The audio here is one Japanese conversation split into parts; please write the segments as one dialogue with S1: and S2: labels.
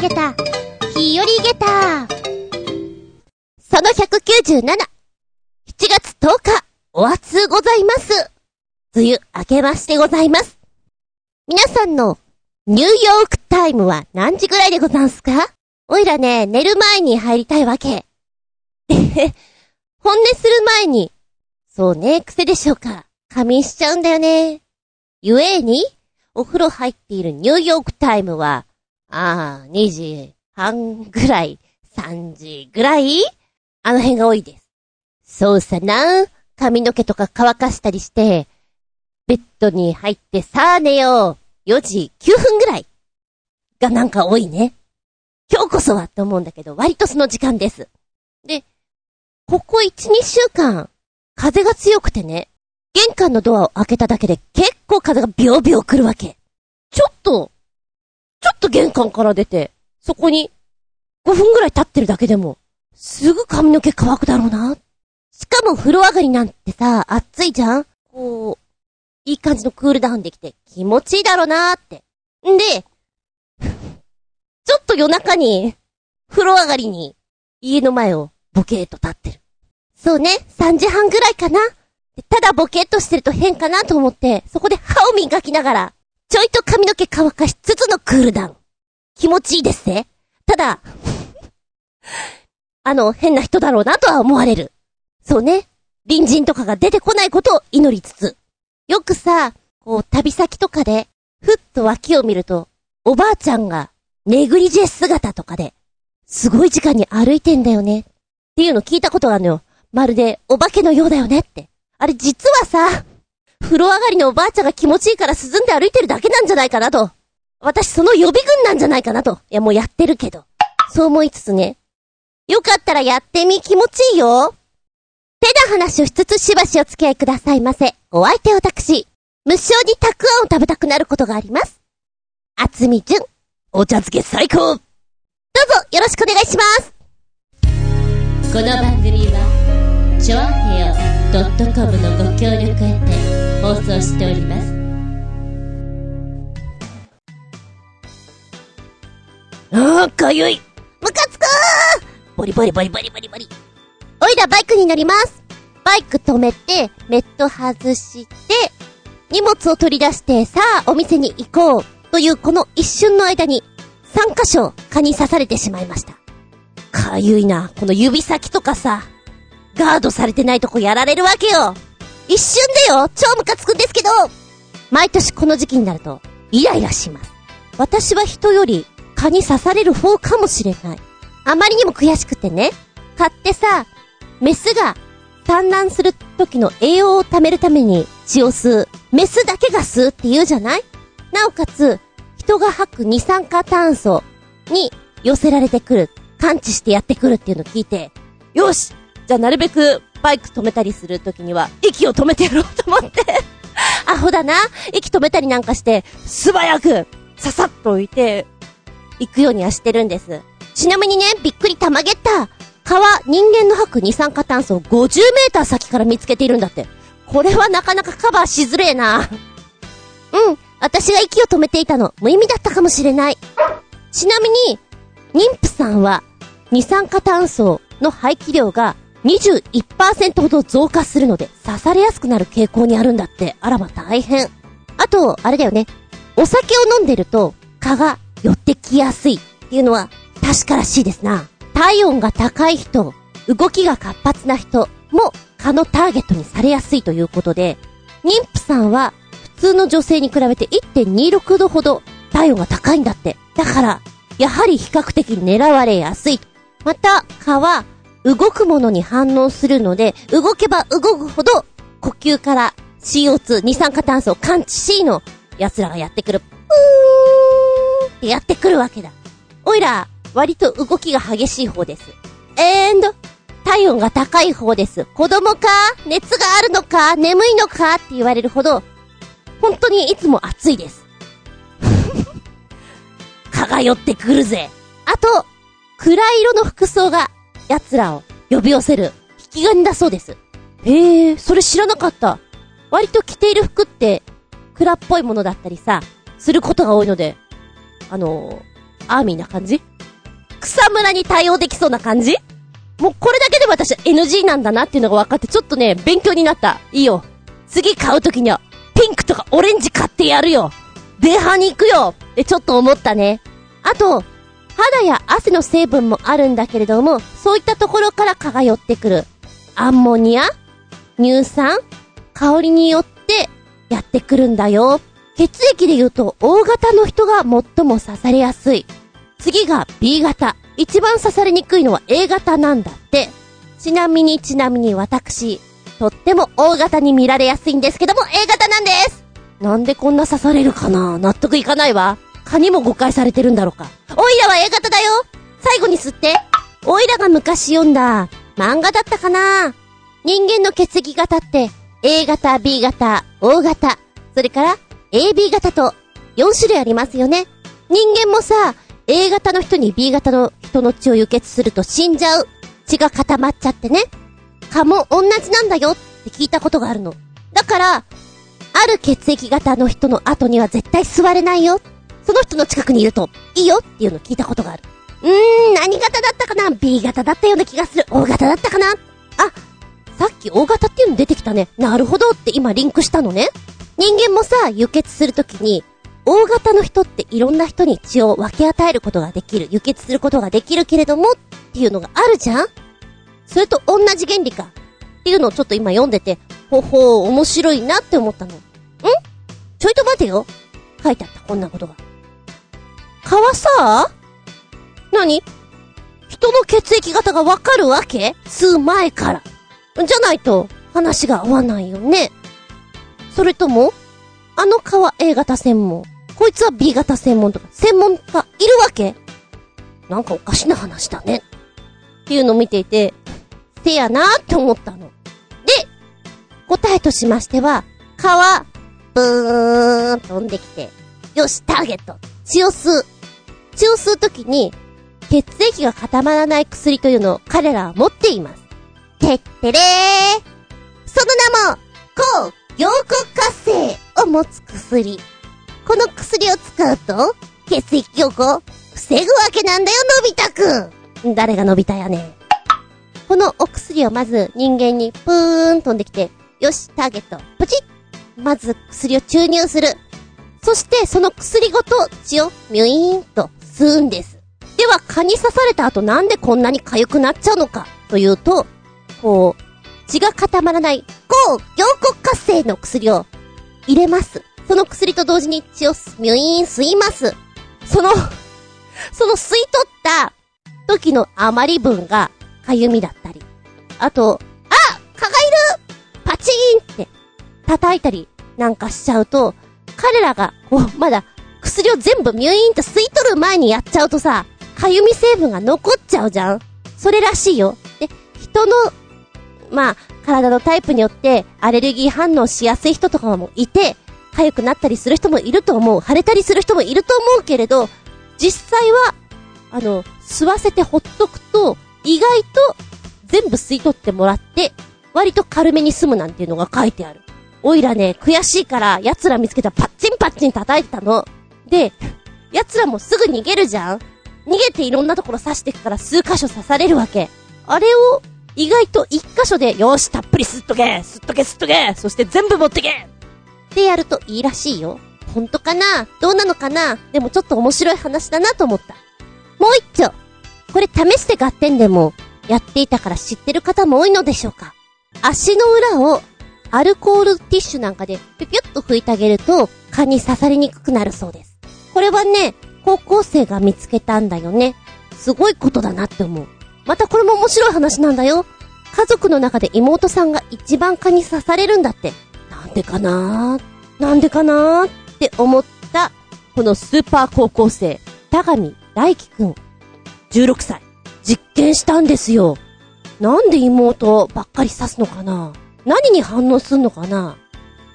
S1: げた、日和げた。その197、7月10日、お暑ございます。梅雨明けましてございます。皆さんのニューヨークタイムは何時ぐらいでござんすか？おいらね、寝る前に入りたいわけ。えへ、本音する前に、そうね、癖でしょうか。仮眠しちゃうんだよね。ゆえに、お風呂入っているニューヨークタイムは、ああ、2時半ぐらい、3時ぐらい？あの辺が多いです。そうさな。髪の毛とか乾かしたりして、ベッドに入ってさあ寝よう。4時9分ぐらいがなんか多いね。今日こそはって思うんだけど、割とその時間です。で、ここ1、2週間、風が強くてね、玄関のドアを開けただけで結構風がビョービョー来るわけ。ちょっと、ちょっと玄関から出て、そこに5分ぐらい経ってるだけでも、すぐ髪の毛乾くだろうな。しかも風呂上がりなんてさ、暑いじゃんこう、いい感じのクールダウンできて気持ちいいだろうなーって。んで、ちょっと夜中に、風呂上がりに、家の前をボケーと立ってる。そうね、3時半ぐらいかな。ただボケーとしてると変かなと思って、そこで歯を磨きながら、ちょいと髪の毛乾かしつつのクールダウン。気持ちいいですね。ただ、あの、変な人だろうなとは思われる。そうね。隣人とかが出てこないことを祈りつつ。よくさ、こう、旅先とかで、ふっと脇を見ると、おばあちゃんが、ネグリジェ姿とかで、すごい時間に歩いてんだよね。っていうの聞いたことあるのよ。まるで、お化けのようだよねって。あれ実はさ、風呂上がりのおばあちゃんが気持ちいいから涼んで歩いてるだけなんじゃないかなと。私その予備軍なんじゃないかなと。いやもうやってるけど。そう思いつつね。よかったらやってみ気持ちいいよ。手な話をしつつしばしお付き合いくださいませ。お相手私、無性にたくあんを食べたくなることがあります。あつみじゅん。お茶漬け最高どうぞよろしくお願いします
S2: この番組は、ちょあへよ .com のご協力へて放送しております。
S1: ああ、かゆいムカつくーボリボリボリボリボリボリ。おいらバイクに乗ります。バイク止めて、メット外して、荷物を取り出して、さあ、お店に行こう。というこの一瞬の間に、3箇所蚊に刺されてしまいました。かゆいな。この指先とかさ、ガードされてないとこやられるわけよ。一瞬でよ超ムカつくんですけど毎年この時期になると、イライラします。私は人より蚊に刺される方かもしれない。あまりにも悔しくてね。蚊ってさ、メスが産卵する時の栄養を貯めるために血を吸う。メスだけが吸うって言うじゃない？なおかつ、人が吐く二酸化炭素に寄せられてくる。感知してやってくるっていうのを聞いて、よしじゃあなるべくバイク止めたりする時には、息を止めてやろうと思って アホだな。息止めたりなんかして、素早く、ささっと置いて、行くようにはしてるんです。ちなみにね、びっくりたまげった。蚊は人間の吐く二酸化炭素を50メーター先から見つけているんだって。これはなかなかカバーしづれえな。うん、私が息を止めていたの、無意味だったかもしれない。ちなみに、妊婦さんは、二酸化炭素の排気量が21%ほど増加するので、刺されやすくなる傾向にあるんだって。あらま大変。あと、あれだよね。お酒を飲んでると、蚊が寄ってきやすいっていうのは確からしいですな。体温が高い人、動きが活発な人も蚊のターゲットにされやすいということで、妊婦さんは普通の女性に比べて1.26度ほど体温が高いんだって。だから、やはり比較的狙われやすい。また、蚊は動くものに反応するので、動けば動くほど呼吸から CO2、二酸化炭素を感知しの奴らがやってくる。うーんってやってくるわけだ。おいら、割と動きが激しい方です。エンド、体温が高い方です。子供か？熱があるのか？眠いのか？って言われるほど、本当にいつも暑いです。蚊が寄ってくるぜ。あと、暗い色の服装が奴らを呼び寄せる引き金だそうです。へえ、それ知らなかった。割と着ている服って暗っぽいものだったりさ、することが多いので、あのアーミーな感じ？草むらに対応できそうな感じ？もうこれだけで私は NG なんだなっていうのが分かってちょっとね、勉強になった。いいよ。次買うときには、ピンクとかオレンジ買ってやるよ。デハに行くよってちょっと思ったね。あと、肌や汗の成分もあるんだけれども、そういったところから蚊が寄ってくる。アンモニア乳酸香りによってやってくるんだよ。血液で言うと O 型の人が最も刺されやすい。次が B 型。一番刺されにくいのは A 型なんだって。ちなみにちなみに私、とっても O 型に見られやすいんですけども A 型なんですなんでこんな刺されるかな？納得いかないわ。蚊にも誤解されてるんだろうか。おいらは A 型だよ最後に吸って。おいらが昔読んだ漫画だったかな人間の血液型って A 型、B 型、O 型、それから AB 型と4種類ありますよね。人間もさ、A 型の人に B 型の人の血を輸血すると死んじゃう。血が固まっちゃってね。蚊も同じなんだよって聞いたことがあるの。だから、ある血液型の人の後には絶対座れないよ。その人の近くにいると、いいよっていうのを聞いたことがある。うーん、何型だったかな ?B 型だったような気がする。O 型だったかな？あ、さっき O 型っていうの出てきたね。なるほどって今リンクしたのね。人間もさ、輸血するときに、大型の人っていろんな人に血を分け与えることができる、輸血することができるけれどもっていうのがあるじゃんそれと同じ原理か。っていうのをちょっと今読んでて、ほほう、面白いなって思ったの。ん？ちょいと待てよ。書いてあった、こんなことが。蚊はさ、何？人の血液型がわかるわけ？吸う前から。じゃないと、話が合わないよね。それとも、あの蚊は A 型専門。こいつは B 型専門とか、専門家いるわけ？なんかおかしな話だね。っていうのを見ていて、せやなーって思ったの。で、答えとしましては、蚊は、ブーン飛んできて、よし、ターゲット。血を吸う。血を吸うときに、血液が固まらない薬というのを彼らは持っています。てってれー。その名も、抗陽骨活性を持つ薬。この薬を使うと、血液凝固防ぐわけなんだよ、のび太くん。誰がのび太やねん。このお薬をまず人間にプーン飛んできて、よし、ターゲット、プチッまず薬を注入する。そしてその薬ごと血をミュイーンと吸うんです。では蚊に刺された後なんでこんなに痒くなっちゃうのかというと、こう、血が固まらない、抗凝固活性の薬を入れます。その薬と同時に血をミュイーン吸います。その その吸い取った時の余り分が、かゆみだったり。あと、あ蚊がいるパチーンって叩いたりなんかしちゃうと、彼らが、こう、まだ薬を全部ミュイーンと吸い取る前にやっちゃうとさ、かゆみ成分が残っちゃうじゃんそれらしいよ。で、人のまあ、体のタイプによってアレルギー反応しやすい人とかもいて、痒くなったりする人もいると思う。腫れたりする人もいると思うけれど、実際は、あの、吸わせてほっとくと、意外と全部吸い取ってもらって、割と軽めに済むなんていうのが書いてある。おいらね、悔しいから奴ら見つけたらパッチンパッチン叩いてたの。で、奴らもすぐ逃げるじゃん逃げていろんなところ刺してくから数箇所刺されるわけ。あれを意外と一箇所で、よし、たっぷり吸っとけ吸っとけ吸っとけそして全部持ってけってやるといいらしいよ。ほんとかな？どうなのかな？でもちょっと面白い話だなと思った。もう一丁。これ試して合点でもやっていたから知ってる方も多いのでしょうか足の裏をアルコールティッシュなんかでピュピュッと拭いてあげると蚊に刺されにくくなるそうです。これはね、高校生が見つけたんだよね。すごいことだなって思う。またこれも面白い話なんだよ。家族の中で妹さんが一番蚊に刺されるんだって。なんでかな？ーなんでかなーって思った、このスーパー高校生、田上大輝くん、16歳、実験したんですよ。なんで妹ばっかり刺すのかな？何に反応すんのかな？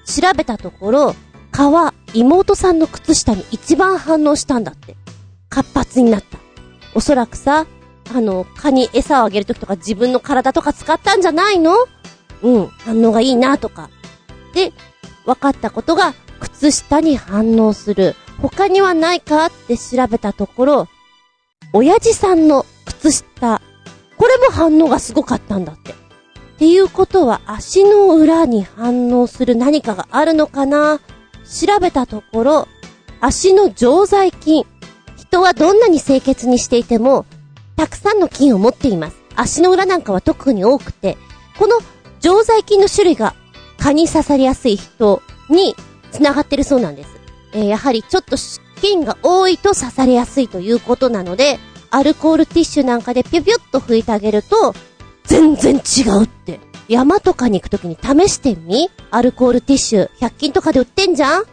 S1: 調べたところ、蚊は妹さんの靴下に一番反応したんだって。活発になった。おそらくさ、あの、蚊に餌をあげるときとか自分の体とか使ったんじゃないの？うん、反応がいいなとか。で、分かったことが、靴下に反応する。他にはないかって調べたところ、親父さんの靴下。これも反応がすごかったんだって。っていうことは足の裏に反応する何かがあるのかな？調べたところ、足の常在菌。人はどんなに清潔にしていても、たくさんの菌を持っています。足の裏なんかは特に多くて、この常在菌の種類が蚊に刺されやすい人に繋がってるそうなんです。えー、やはりちょっと菌が多いと刺されやすいということなので、アルコールティッシュなんかでピュピュッと拭いてあげると、全然違うって。山とかに行くときに試してみ？アルコールティッシュ、100均とかで売ってんじゃん？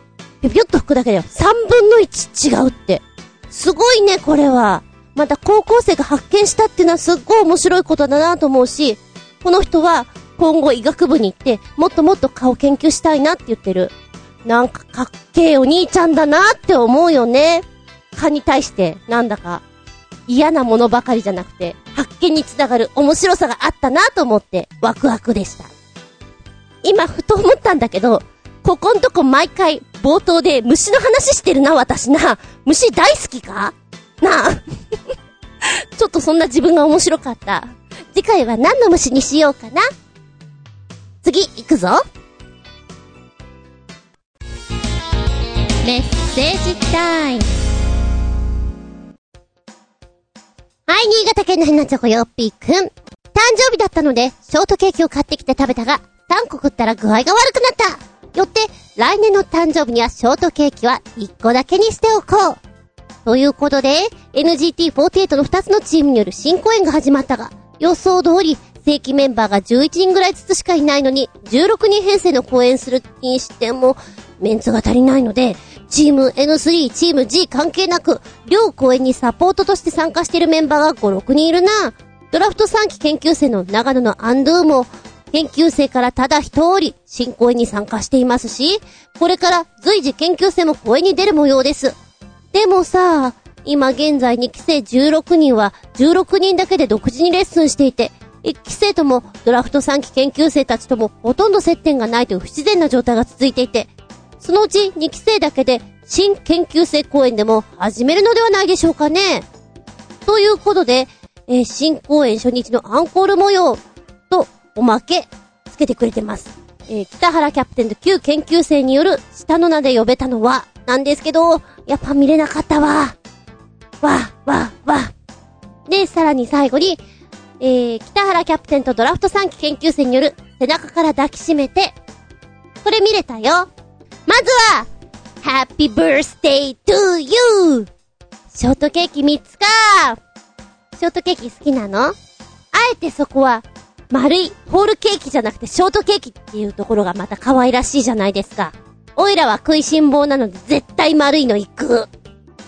S1: ピュピュッと拭くだけで3分の1違うって。すごいね、これは。また高校生が発見したっていうのはすっごい面白いことだなと思うし、この人は今後医学部に行ってもっともっと顔研究したいなって言ってる。なんかかっけえお兄ちゃんだなって思うよね。蚊に対してなんだか嫌なものばかりじゃなくて発見につながる面白さがあったなと思ってワクワクでした。今ふと思ったんだけど、ここんとこ毎回冒頭で虫の話してるな私な。虫大好きか？なあ。ちょっとそんな自分が面白かった。次回は何の虫にしようかな？次、行くぞ。
S2: メッセージタイム。
S1: はい、新潟県のひなチョコよっぴーくん。誕生日だったので、ショートケーキを買ってきて食べたが、3個食ったら具合が悪くなった。よって、来年の誕生日にはショートケーキは1個だけにしておこう。ということで、NGT48 の2つのチームによる新公演が始まったが、予想通り、正規メンバーが11人ぐらいずつしかいないのに、16人編成の公演するにしても、メンツが足りないので、チーム N3、チーム G 関係なく、両公演にサポートとして参加しているメンバーが5、6人いるな。ドラフト3期研究生の長野のアンドゥーも、研究生からただ一人、新公演に参加していますし、これから随時研究生も公演に出る模様です。でもさ、今現在2期生16人は16人だけで独自にレッスンしていて、1期生ともドラフト3期研究生たちともほとんど接点がないという不自然な状態が続いていて、そのうち2期生だけで新研究生公演でも始めるのではないでしょうかね。ということで、えー、新公演初日のアンコール模様とおまけつけてくれてます。えー、北原キャプテンと旧研究生による下の名で呼べたのは、なんですけど、やっぱ見れなかったわ。わ、わ、わ。で、さらに最後に、えー、北原キャプテンとドラフト3期研究生による背中から抱きしめて、これ見れたよ。まずは、Happy Birthday to you! ショートケーキ3つかショートケーキ好きなの？あえてそこは、丸い、ホールケーキじゃなくてショートケーキっていうところがまた可愛らしいじゃないですか。おいらは食いしん坊なので絶対丸いの行く。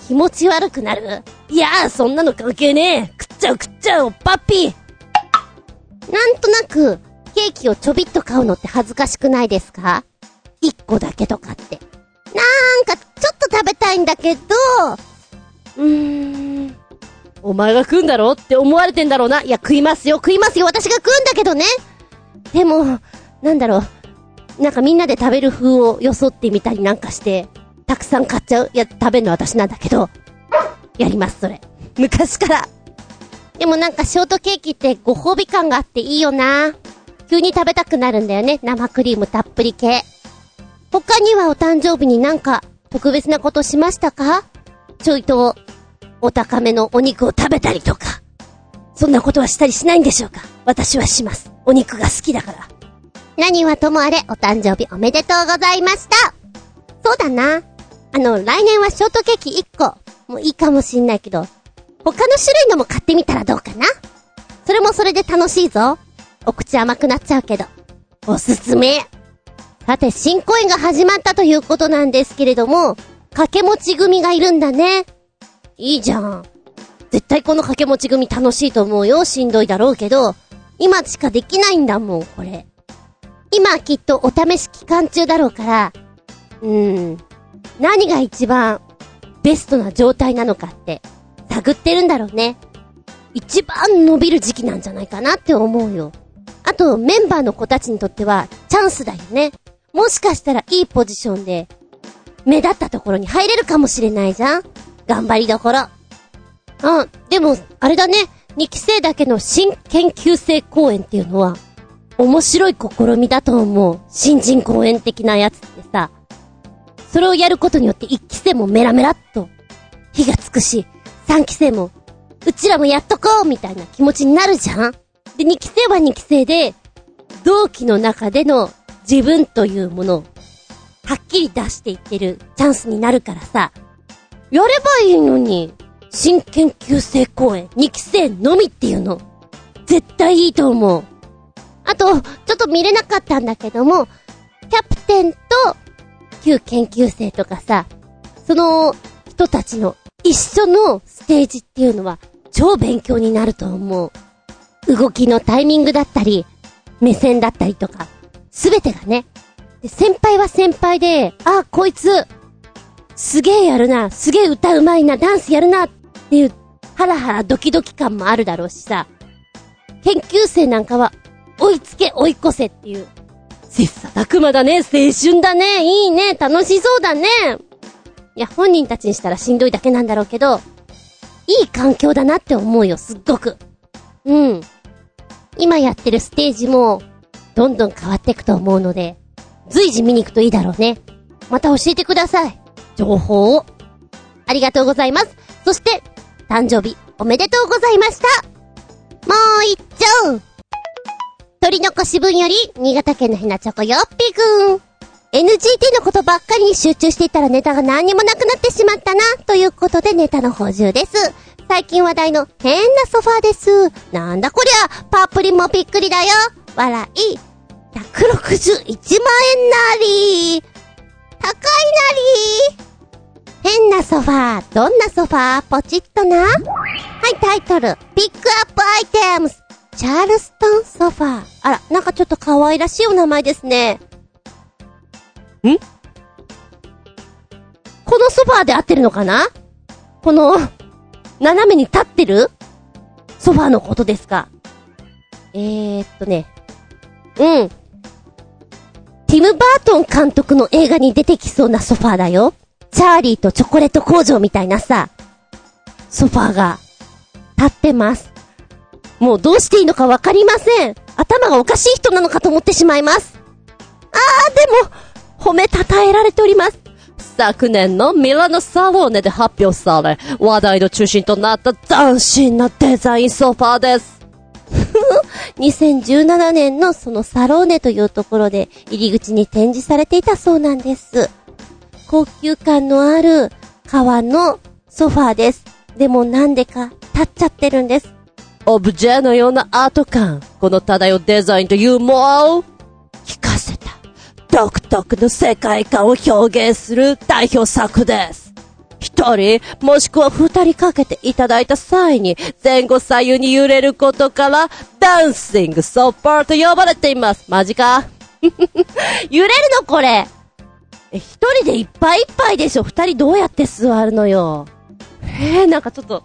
S1: 気持ち悪くなる？いやー、そんなの関係ねえ。食っちゃう食っちゃう、パッピー。なんとなく、ケーキをちょびっと買うのって恥ずかしくないですか？一個だけとかって。なんか、ちょっと食べたいんだけど、うーん。お前が食うんだろって思われてんだろうな。いや、食いますよ、食いますよ、私が食うんだけどね。でも、なんだろう。なんかみんなで食べる風を装ってみたりなんかして、たくさん買っちゃう。いや、食べるの私なんだけど、やります、それ。昔から。でもなんかショートケーキってご褒美感があっていいよな。急に食べたくなるんだよね。生クリームたっぷり系。他にはお誕生日になんか特別なことしましたか？ちょいとお高めのお肉を食べたりとか。そんなことはしたりしないんでしょうか？私はします。お肉が好きだから。何はともあれお誕生日おめでとうございました。そうだな。あの、来年はショートケーキ1個。もういいかもしんないけど、他の種類のも買ってみたらどうかな？それもそれで楽しいぞ。お口甘くなっちゃうけど。おすすめ。さて、新公演が始まったということなんですけれども、掛け持ち組がいるんだね。いいじゃん。絶対この掛け持ち組楽しいと思うよ。しんどいだろうけど、今しかできないんだもん、これ。今きっとお試し期間中だろうから、うーん。何が一番ベストな状態なのかって探ってるんだろうね。一番伸びる時期なんじゃないかなって思うよ。あと、メンバーの子たちにとってはチャンスだよね。もしかしたらいいポジションで、目立ったところに入れるかもしれないじゃん頑張りどころ。ああ、でも、あれだね。2期生だけの新研究生公演っていうのは、面白い試みだと思う。新人公演的なやつってさ。それをやることによって1期生もメラメラっと火がつくし、3期生も、うちらもやっとこうみたいな気持ちになるじゃんで、2期生は2期生で、同期の中での自分というものを、はっきり出していってるチャンスになるからさ、やればいいのに、新研究生公演、2期生のみっていうの、絶対いいと思う。あと、ちょっと見れなかったんだけども、キャプテンと、旧研究生とかさ、その人たちの一緒のステージっていうのは、超勉強になると思う。動きのタイミングだったり、目線だったりとか、すべてがね。で、先輩は先輩で、あ、こいつ、すげえやるな、すげえ歌うまいな、ダンスやるな、っていう、ハラハラドキドキ感もあるだろうしさ、研究生なんかは、追いつけ追い越せっていう、切磋琢磨だね、青春だね、いいね、楽しそうだね。いや、本人たちにしたらしんどいだけなんだろうけど、いい環境だなって思うよ、すっごく。うん。今やってるステージも、どんどん変わっていくと思うので、随時見に行くといいだろうね。また教えてください。情報を。ありがとうございます。そして、誕生日、おめでとうございました。もう一丁取り残し分より、新潟県のひなチョコよっぴくん。NGT のことばっかりに集中していたらネタが何にもなくなってしまったな、ということでネタの補充です。最近話題の変なソファーです。なんだこりゃ、パープリンもびっくりだよ。笑い。161万円なり。高いなり。変なソファー。どんなソファー？ポチッとな。はい、タイトル。ピックアップアイテムス。チャールストンソファー。あら、なんかちょっと可愛らしいお名前ですね。ん？このソファーで合ってるのかな？この、斜めに立ってる？ソファーのことですか？えーっとね。うん。ティム・バートン監督の映画に出てきそうなソファーだよ。チャーリーとチョコレート工場みたいなさ、ソファーが立ってます。もうどうしていいのかわかりません。頭がおかしい人なのかと思ってしまいます。あー、でも、褒めたたえられております。昨年のミラノサローネで発表され、話題の中心となった斬新なデザインソファーです。2017年のそのサローネというところで入り口に展示されていたそうなんです。高級感のある革のソファーです。でもなんでか立っちゃってるんです。オブジェのようなアート感。この漂うデザインというもを聞かせた独特の世界観を表現する代表作です。一人、もしくは二人かけていただいた際に、前後左右に揺れることから、ダンシングソファーと呼ばれています。マジか 揺れるのこれえ、一人でいっぱいいっぱいでしょ二人どうやって座るのよえ、なんかちょっと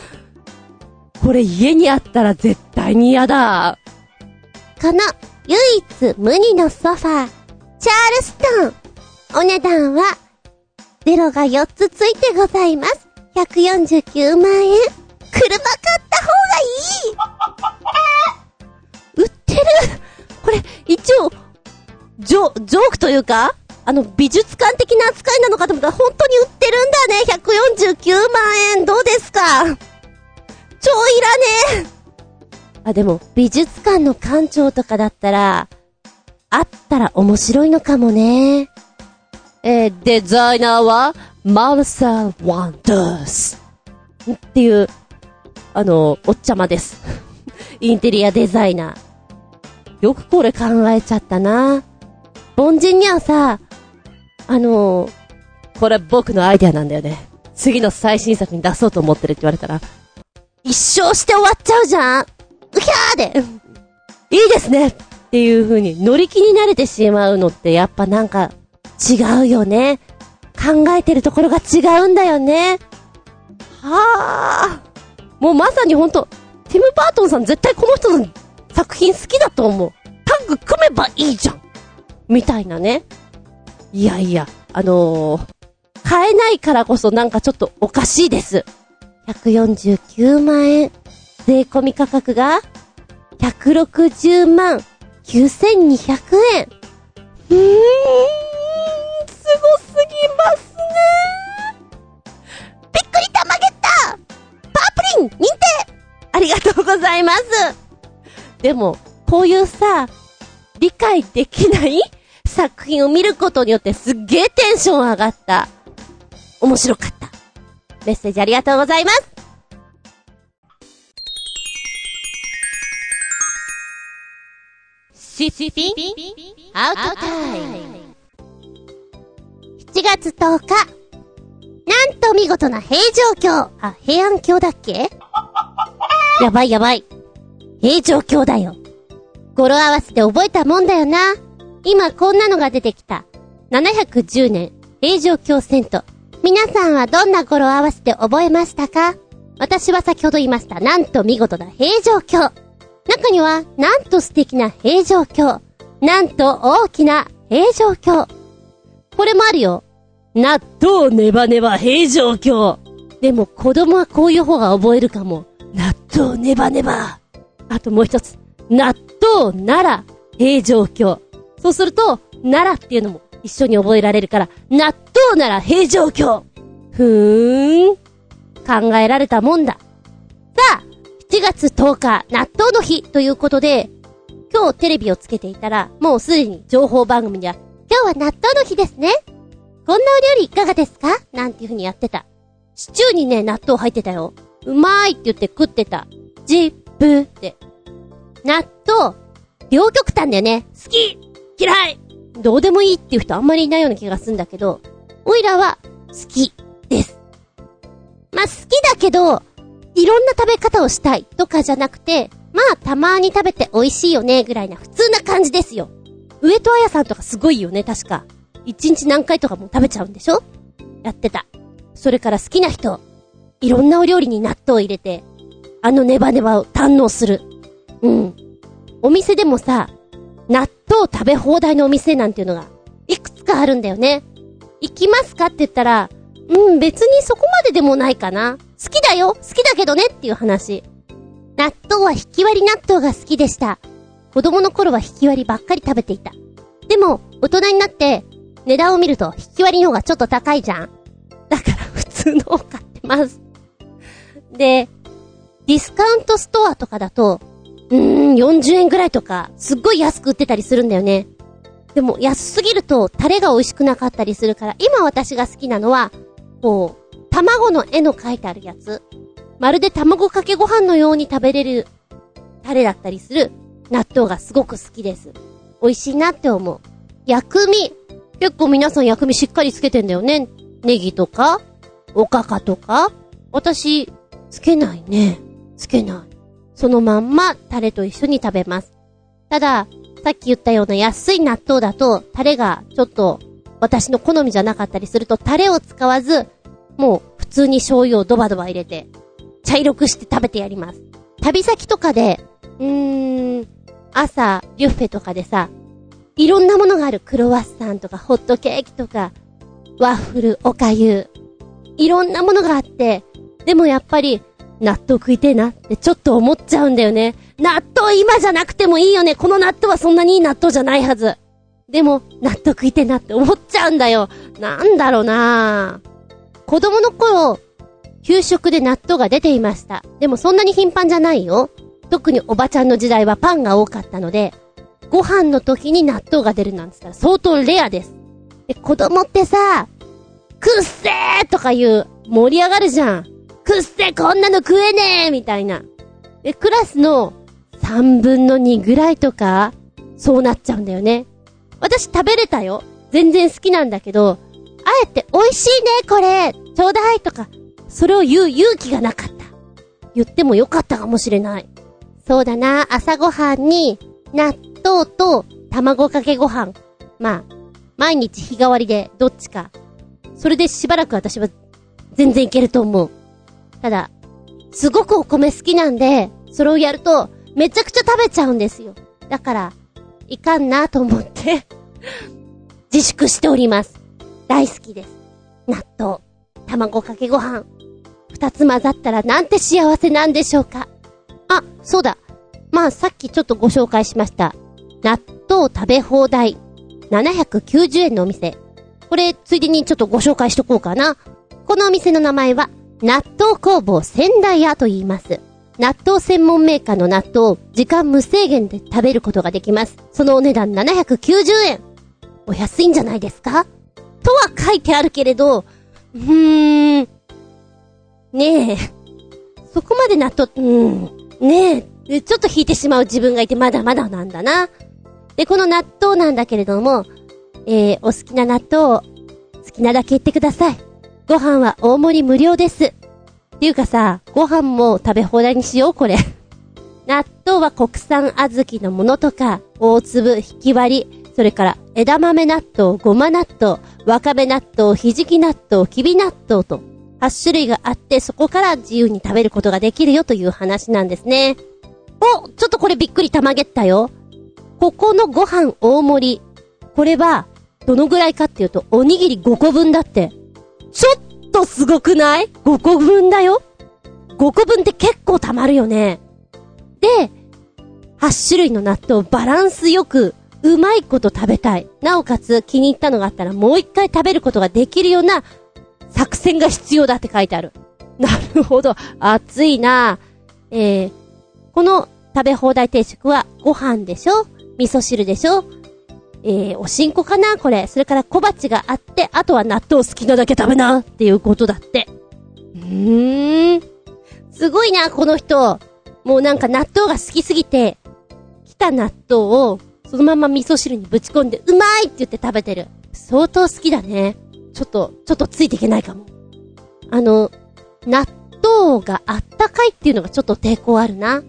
S1: これ家にあったら絶対に嫌だ。この唯一無二のソファー、チャールストン。お値段はゼロが4つついてございます。149万円。車買った方がいい売ってるこれ、一応、ジョ、ジョークというかあの、美術館的な扱いなのかと思ったら本当に売ってるんだね。149万円。どうですか？超いらねえ。あ、でも、美術館の館長とかだったら、あったら面白いのかもね。えー、デザイナーは、マルサル・ワンダース。っていう、あの、おっちゃまです。インテリアデザイナー。よくこれ考えちゃったな。凡人にはさ、あのこれ僕のアイデアなんだよね。次の最新作に出そうと思ってるって言われたら、一生して終わっちゃうじゃんうひゃーでいいですねっていう風に乗り気になれてしまうのってやっぱなんか違うよね。考えてるところが違うんだよね。はあ。もうまさにほんと、ティム・バートンさん絶対この人の作品好きだと思う。タッグ組めばいいじゃんみたいなね。いやいや、あのー、買えないからこそなんかちょっとおかしいです。149万円。税込み価格が、160万9200円。うーん、すごすぎますねびっくりたまげったパープリン認定ありがとうございますでも、こういうさ、理解できない作品を見ることによってすっげーテンション上がった。面白かった。メッセージありがとうございます。
S2: シッピンアウトタイム。
S1: 7月10日。なんと見事な平城京。あ、平安京だっけ？やばいやばい。平城京だよ。語呂合わせて覚えたもんだよな。今こんなのが出てきた。710年、平城京戦と。皆さんはどんな語呂合わせて覚えましたか？私は先ほど言いました。なんと見事な平城京。中には、なんと素敵な平城京。なんと大きな平城京。これもあるよ。納豆ネバネバ平城京。でも子供はこういう方が覚えるかも。納豆ネバネバ。あともう一つ。納豆奈良平城京。そうすると、奈良っていうのも一緒に覚えられるから、納豆なら平城京ふーん。考えられたもんだ。さあ、7月10日、納豆の日ということで、今日テレビをつけていたら、もうすでに情報番組では、今日は納豆の日ですね。こんなお料理いかがですか？なんていう風にやってた。シチューにね、納豆入ってたよ。うまーいって言って食ってた。ジップって。納豆、両極端だよね。好き嫌いどうでもいいっていう人あんまりいないような気がするんだけど、おいらは好きです。まあ、好きだけど、いろんな食べ方をしたいとかじゃなくて、まあ、たまに食べて美味しいよね、ぐらいな普通な感じですよ。上戸彩さんとかすごいよね、確か。一日何回とかも食べちゃうんでしょ？やってた。それから好きな人、いろんなお料理に納豆を入れて、あのネバネバを堪能する。うん。お店でもさ、納豆食べ放題のお店なんていうのが、いくつかあるんだよね。行きますかって言ったら、うん、別にそこまででもないかな。好きだよ好きだけどねっていう話。納豆は引き割り納豆が好きでした。子供の頃は引き割りばっかり食べていた。でも、大人になって、値段を見ると引き割りの方がちょっと高いじゃん。だから普通のを買ってます。で、ディスカウントストアとかだと、うーん、40円ぐらいとか、すっごい安く売ってたりするんだよね。でも、安すぎると、タレが美味しくなかったりするから、今私が好きなのは、こう、卵の絵の描いてあるやつ。まるで卵かけご飯のように食べれる、タレだったりする、納豆がすごく好きです。美味しいなって思う。薬味。結構皆さん薬味しっかりつけてんだよね。ネギとか、おかかとか。私、つけないね。つけない。そのまんまタレと一緒に食べます。ただ、さっき言ったような安い納豆だと、タレがちょっと私の好みじゃなかったりすると、タレを使わず、もう普通に醤油をドバドバ入れて、茶色くして食べてやります。旅先とかで、うーん、朝、ビュッフェとかでさ、いろんなものがあるクロワッサンとかホットケーキとか、ワッフル、おかゆ、いろんなものがあって、でもやっぱり、納豆食いてえなってちょっと思っちゃうんだよね。納豆今じゃなくてもいいよね。この納豆はそんなにいい納豆じゃないはず。でも、納豆食いてえなって思っちゃうんだよ。なんだろうな子供の頃、給食で納豆が出ていました。でもそんなに頻繁じゃないよ。特におばちゃんの時代はパンが多かったので、ご飯の時に納豆が出るなんつったら相当レアです。で、子供ってさ、くっせーとか言う、盛り上がるじゃん。くっせーこんなの食えねえみたいな。で、クラスの3分の2ぐらいとか、そうなっちゃうんだよね。私食べれたよ。全然好きなんだけど、あえて美味しいねこれちょうだいとか、それを言う勇気がなかった。言ってもよかったかもしれない。そうだな、朝ごはんに、納豆と卵かけご飯。まあ、毎日日替わりでどっちか。それでしばらく私は全然いけると思う。ただ、すごくお米好きなんで、それをやると、めちゃくちゃ食べちゃうんですよ。だから、いかんなと思って 自粛しております。大好きです。納豆、卵かけご飯。二つ混ざったらなんて幸せなんでしょうか。あ、そうだ。まあさっきちょっとご紹介しました。納豆食べ放題。790円のお店。これ、ついでにちょっとご紹介しとこうかな。このお店の名前は、納豆工房仙台屋と言います。納豆専門メーカーの納豆を時間無制限で食べることができます。そのお値段790円。お安いんじゃないですか？とは書いてあるけれど、うーん。ねえ。そこまで納豆、うん。ねえ。ちょっと引いてしまう自分がいてまだまだなんだな。で、この納豆なんだけれども、えー、お好きな納豆を好きなだけ言ってください。ご飯は大盛り無料です。っていうかさ、ご飯も食べ放題にしよう、これ。納豆は国産小豆のものとか、大粒、引き割り、それから枝豆納豆、ごま納豆、わかめ納豆、ひじき納豆、きび納豆と、8種類があって、そこから自由に食べることができるよという話なんですね。おちょっとこれびっくりたまげったよ。ここのご飯大盛り。これは、どのぐらいかっていうと、おにぎり5個分だって。ちょっとすごくない ?5 個分だよ ?5 個分って結構たまるよね。で、8種類の納豆バランスよくうまいこと食べたい。なおかつ気に入ったのがあったらもう一回食べることができるような作戦が必要だって書いてある。なるほど。熱いなえー、この食べ放題定食はご飯でしょ？味噌汁でしょ？えー、おしんこかな？これ。それから小鉢があって、あとは納豆好きなだけ食べなっていうことだって。うーん。すごいな、この人。もうなんか納豆が好きすぎて、来た納豆をそのまま味噌汁にぶち込んで、うまいって言って食べてる。相当好きだね。ちょっと、ちょっとついていけないかも。あの、納豆があったかいっていうのがちょっと抵抗あるな。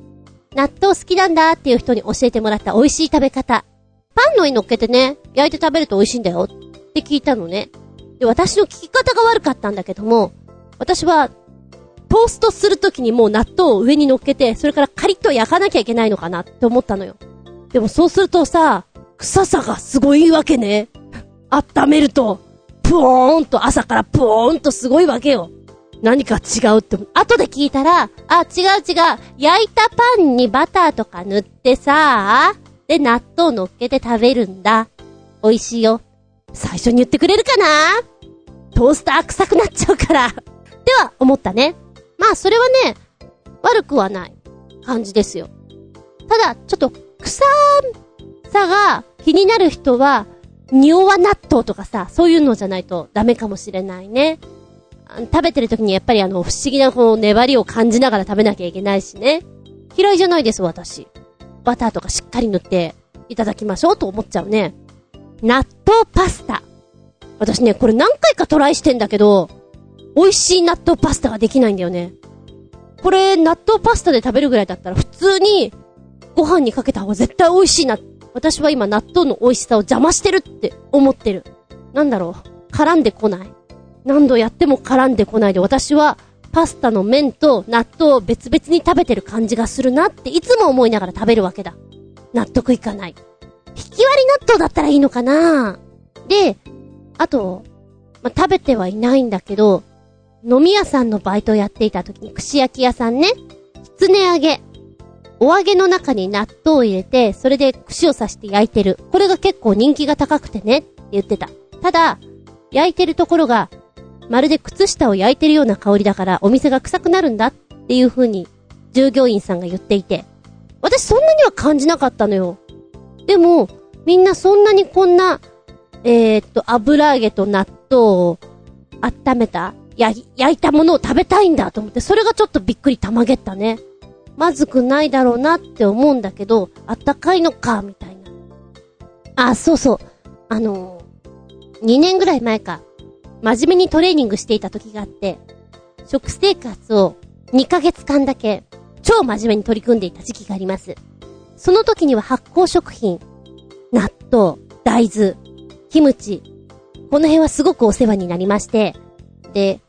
S1: 納豆好きなんだっていう人に教えてもらった美味しい食べ方。パンの上に乗っけてね、焼いて食べると美味しいんだよって聞いたのね。で、私の聞き方が悪かったんだけども、私は、トーストするときにもう納豆を上に乗っけて、それからカリッと焼かなきゃいけないのかなって思ったのよ。でもそうするとさ、臭さがすごいわけね。温めると、プーンと朝からプーンとすごいわけよ。何か違うって、後で聞いたら、あ、違う違う、焼いたパンにバターとか塗ってさ、で、納豆乗っけて食べるんだ。美味しいよ。最初に言ってくれるかな？トースター臭くなっちゃうから。では、思ったね。まあ、それはね、悪くはない感じですよ。ただ、ちょっと臭さが気になる人は、匂わ納豆とかさ、そういうのじゃないとダメかもしれないね。食べてる時にやっぱりあの、不思議なこう、粘りを感じながら食べなきゃいけないしね。嫌いじゃないです、私。バターとかしっかり塗っていただきましょうと思っちゃうね。納豆パスタ。私ね、これ何回かトライしてんだけど、美味しい納豆パスタができないんだよね。これ、納豆パスタで食べるぐらいだったら普通にご飯にかけた方が絶対美味しいな。私は今納豆の美味しさを邪魔してるって思ってる。なんだろう。絡んでこない。何度やっても絡んでこないで私はパスタの麺と納豆を別々に食べてる感じがするなっていつも思いながら食べるわけだ。納得いかない。引き割り納豆だったらいいのかなで、あと、まあ、食べてはいないんだけど、飲み屋さんのバイトをやっていた時に串焼き屋さんね、きつね揚げ、お揚げの中に納豆を入れて、それで串を刺して焼いてる。これが結構人気が高くてね、って言ってた。ただ、焼いてるところが、まるで靴下を焼いてるような香りだから、お店が臭くなるんだっていう風に、従業員さんが言っていて、私そんなには感じなかったのよ。でも、みんなそんなにこんな、えー、っと、油揚げと納豆を温めた、焼いたものを食べたいんだと思って、それがちょっとびっくりたまげったね。まずくないだろうなって思うんだけど、あったかいのか、みたいな。あ、そうそう。あのー、2年ぐらい前か、真面目にトレーニングしていた時があって、食生活を2ヶ月間だけ、超真面目に取り組んでいた時期があります。その時には発酵食品、納豆、大豆、キムチ、この辺はすごくお世話になりまして、で、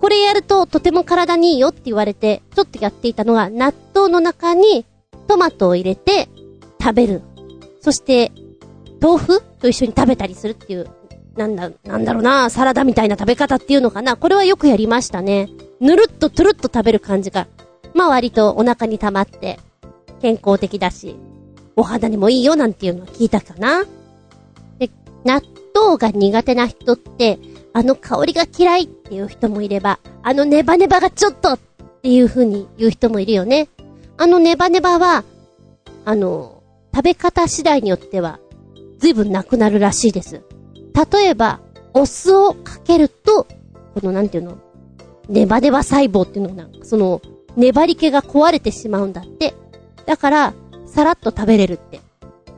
S1: これやるととても体にいいよって言われて、ちょっとやっていたのが、納豆の中にトマトを入れて食べる。そして、豆腐？と一緒に食べたりするっていう、なんだ、なんだろうな、サラダみたいな食べ方っていうのかな？これはよくやりましたね。ぬるっとトゥルッと食べる感じが、まあ割とお腹に溜まって、健康的だし、お肌にもいいよなんていうのは聞いたかな。で、納豆が苦手な人って、あの香りが嫌いっていう人もいれば、あのネバネバがちょっとっていう風に言う人もいるよね。あのネバネバは、あの、食べ方次第によっては、随分なくなるらしいです。例えば、お酢をかけると、このなんていうの？ネバネバ細胞っていうのがな？んか、その、粘り気が壊れてしまうんだって。だから、さらっと食べれるって。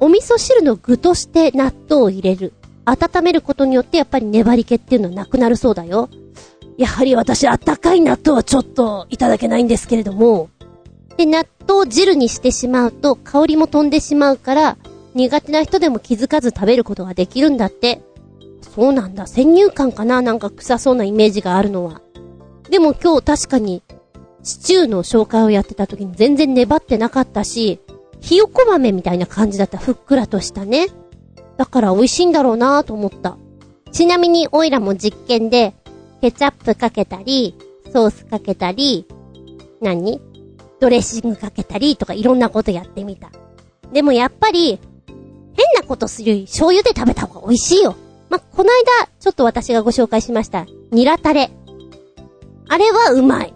S1: お味噌汁の具として納豆を入れる。温めることによってやっぱり粘り気っていうのはなくなるそうだよ。やはり私、あったかい納豆はちょっといただけないんですけれども。で、納豆汁にしてしまうと香りも飛んでしまうから、苦手な人でも気づかず食べることができるんだって。そうなんだ。先入観かな？なんか臭そうなイメージがあるのは。でも今日確かに、シチューの紹介をやってた時に全然粘ってなかったし、ひよこ豆みたいな感じだった。ふっくらとしたね。だから美味しいんだろうなと思った。ちなみにオイラも実験で、ケチャップかけたり、ソースかけたり、何？ドレッシングかけたりとかいろんなことやってみた。でもやっぱり、変なことする醤油で食べた方が美味しいよ。まこの間、ちょっと私がご紹介しました、ニラタレ。あれはうまい。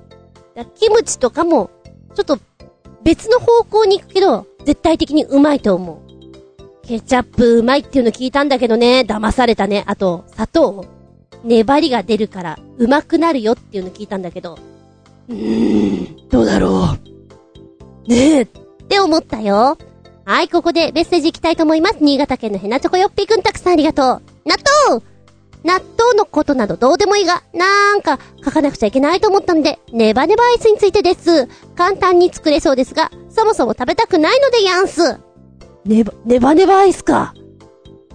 S1: キムチとかも、ちょっと別の方向に行くけど、絶対的にうまいと思う。ケチャップうまいっていうの聞いたんだけどね、騙されたね。あと、砂糖。粘りが出るから、うまくなるよっていうの聞いたんだけど。うーん、どうだろう。ねえ。って思ったよ。はい、ここでメッセージいきたいと思います。新潟県のヘナチョコヨッピーくんたくさんありがとう。納豆納豆のことなどどうでもいいが、なんか書かなくちゃいけないと思ったんで、ネバネバアイスについてです。簡単に作れそうですが、そもそも食べたくないのでやんす。ネバ、ネバネバアイスか。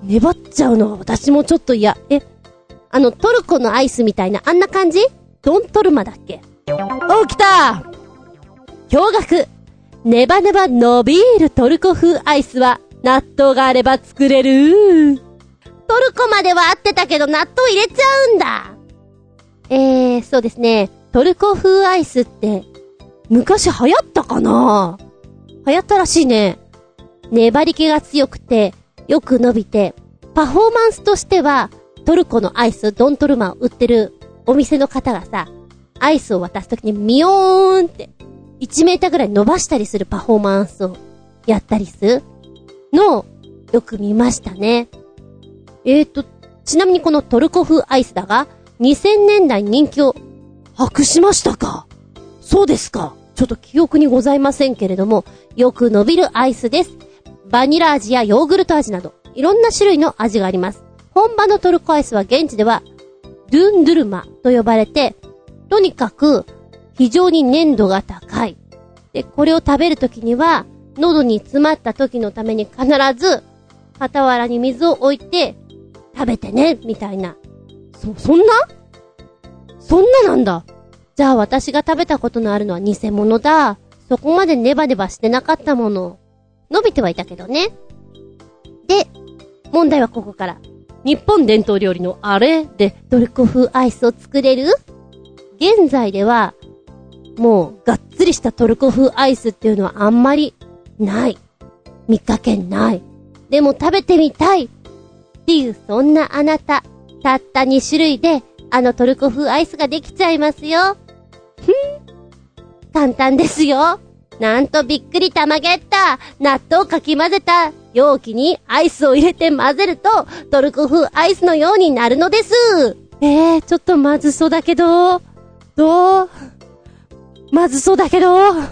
S1: 粘っちゃうのは私もちょっと嫌。え、あのトルコのアイスみたいなあんな感じ？ドントルマだっけ？お、来た驚愕ネバネバ伸びるトルコ風アイスは納豆があれば作れる。トルコまでは合ってたけど納豆入れちゃうんだ。えー、そうですね。トルコ風アイスって、昔流行ったかな？流行ったらしいね。粘り気が強くて、よく伸びて、パフォーマンスとしては、トルコのアイス、ドントルマを売ってるお店の方がさ、アイスを渡すときにミヨーンって、1メーターぐらい伸ばしたりするパフォーマンスをやったりするのをよく見ましたね。えーと、ちなみにこのトルコ風アイスだが、2000年代人気を博しましたか？そうですか。ちょっと記憶にございませんけれども、よく伸びるアイスです。バニラ味やヨーグルト味など、いろんな種類の味があります。本場のトルコアイスは現地では、ドゥンドゥルマと呼ばれて、とにかく非常に粘度が高い。で、これを食べるときには、喉に詰まった時のために必ず、傍らに水を置いて、食べてね、みたいな。そ、そんな？そんななんだ。じゃあ私が食べたことのあるのは偽物だ。そこまでネバネバしてなかったもの。伸びてはいたけどね。で、問題はここから。日本伝統料理のあれでトルコ風アイスを作れる？現在では、もう、がっつりしたトルコ風アイスっていうのはあんまり、ない。見かけない。でも食べてみたいっていうそんなあなた、たった2種類で、あのトルコ風アイスができちゃいますよ。ふん。簡単ですよ。なんとびっくり玉ゲッタ納豆かき混ぜた容器にアイスを入れて混ぜると、トルコ風アイスのようになるのです。えー、ちょっとまずそうだけど、どう？まずそうだけど、本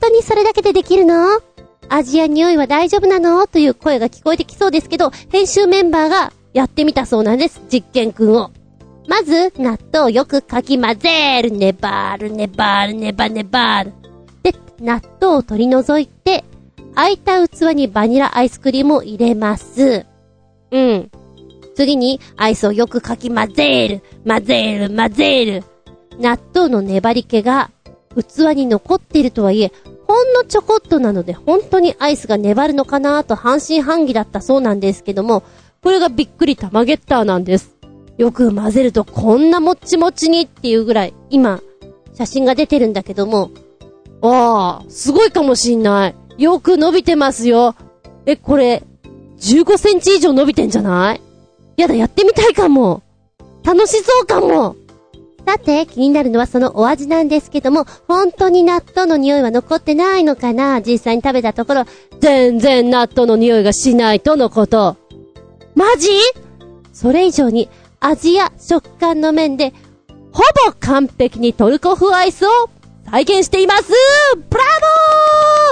S1: 当にそれだけでできるの？味や匂いは大丈夫なの？という声が聞こえてきそうですけど、編集メンバーがやってみたそうなんです。実験くんを。まず、納豆をよくかき混ぜる。ねばーる、ねばーる、ねばねばーる。で、納豆を取り除いて、空いた器にバニラアイスクリームを入れます。うん。次に、アイスをよくかき混ぜる。混ぜる、混ぜる。納豆の粘り気が器に残っているとはいえ、ほんのちょこっとなので本当にアイスが粘るのかなと半信半疑だったそうなんですけども、これがびっくり玉ゲッターなんです。よく混ぜるとこんなもっちもちにっていうぐらい、今、写真が出てるんだけども、ああ、すごいかもしんない。よく伸びてますよ。え、これ、15センチ以上伸びてんじゃない？やだ、やってみたいかも。楽しそうかも。さて、気になるのはそのお味なんですけども、本当に納豆の匂いは残ってないのかな？実際に食べたところ、全然納豆の匂いがしないとのこと。マジ？それ以上に、味や食感の面で、ほぼ完璧にトルコ風アイスを再現していますブラ